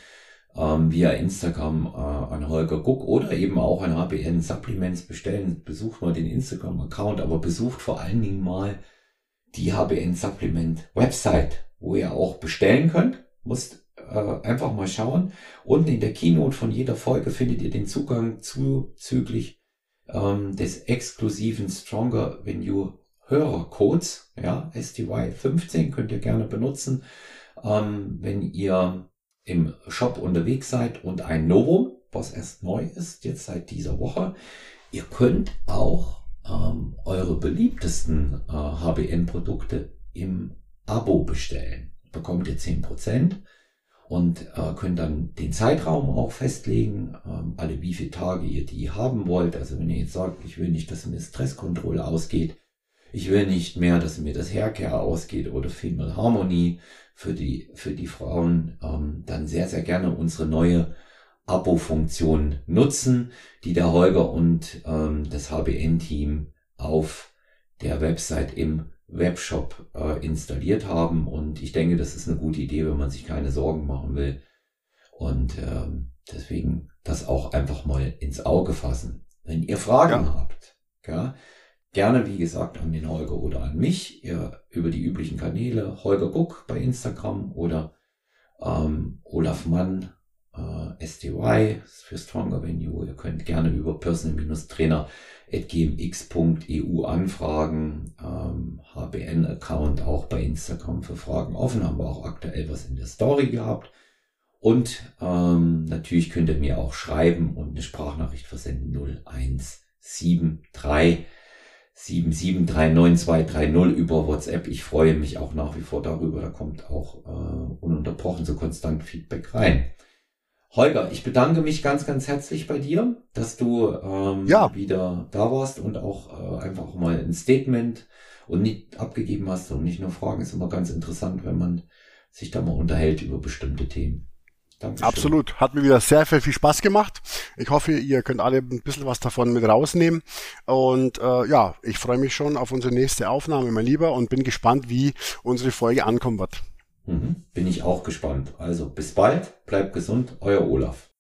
S1: ähm, via Instagram äh, an Holger Guck oder eben auch an HBN Supplements bestellen. Besucht mal den Instagram-Account, aber besucht vor allen Dingen mal die HBN Supplement Website, wo ihr auch bestellen könnt. Musst äh, einfach mal schauen. Unten in der Keynote von jeder Folge findet ihr den Zugang zuzüglich ähm, des exklusiven Stronger When You Hörercodes, ja, STY 15 könnt ihr gerne benutzen, ähm, wenn ihr im Shop unterwegs seid und ein Novum, was erst neu ist, jetzt seit dieser Woche. Ihr könnt auch ähm, eure beliebtesten äh, HBN-Produkte im Abo bestellen. Bekommt ihr zehn Prozent und äh, könnt dann den Zeitraum auch festlegen, ähm, alle wie viele Tage ihr die haben wollt. Also wenn ihr jetzt sagt, ich will nicht, dass mir Stresskontrolle ausgeht, ich will nicht mehr, dass mir das Haircare ausgeht oder Female Harmony für die, für die Frauen, ähm, dann sehr, sehr gerne unsere neue Abo-Funktion nutzen, die der Holger und ähm, das HBN-Team auf der Website im Webshop äh, installiert haben. Und ich denke, das ist eine gute Idee, wenn man sich keine Sorgen machen will. Und ähm, deswegen das auch einfach mal ins Auge fassen. Wenn ihr Fragen ja. habt, ja, Gerne, wie gesagt, an den Holger oder an mich, ihr über die üblichen Kanäle, Holger Guck bei Instagram oder ähm, Olaf Mann, äh, STY für Stronger Venue. Ihr könnt gerne über personal-trainer.gmx.eu anfragen. Ähm, HBN-Account auch bei Instagram für Fragen offen. Haben wir auch aktuell was in der Story gehabt. Und ähm, natürlich könnt ihr mir auch schreiben und eine Sprachnachricht versenden 0173 7739230 über WhatsApp. Ich freue mich auch nach wie vor darüber. Da kommt auch äh, ununterbrochen so konstant Feedback rein. Holger, ich bedanke mich ganz, ganz herzlich bei dir, dass du ähm, ja. wieder da warst und auch äh, einfach mal ein Statement und nicht abgegeben hast und nicht nur Fragen. Ist immer ganz interessant, wenn man sich da mal unterhält über bestimmte Themen.
S2: Dankeschön. Absolut. Hat mir wieder sehr, sehr viel Spaß gemacht. Ich hoffe, ihr könnt alle ein bisschen was davon mit rausnehmen. Und äh, ja, ich freue mich schon auf unsere nächste Aufnahme, mein Lieber, und bin gespannt, wie unsere Folge ankommen wird.
S1: Mhm. Bin ich auch gespannt. Also bis bald, bleibt gesund, euer Olaf.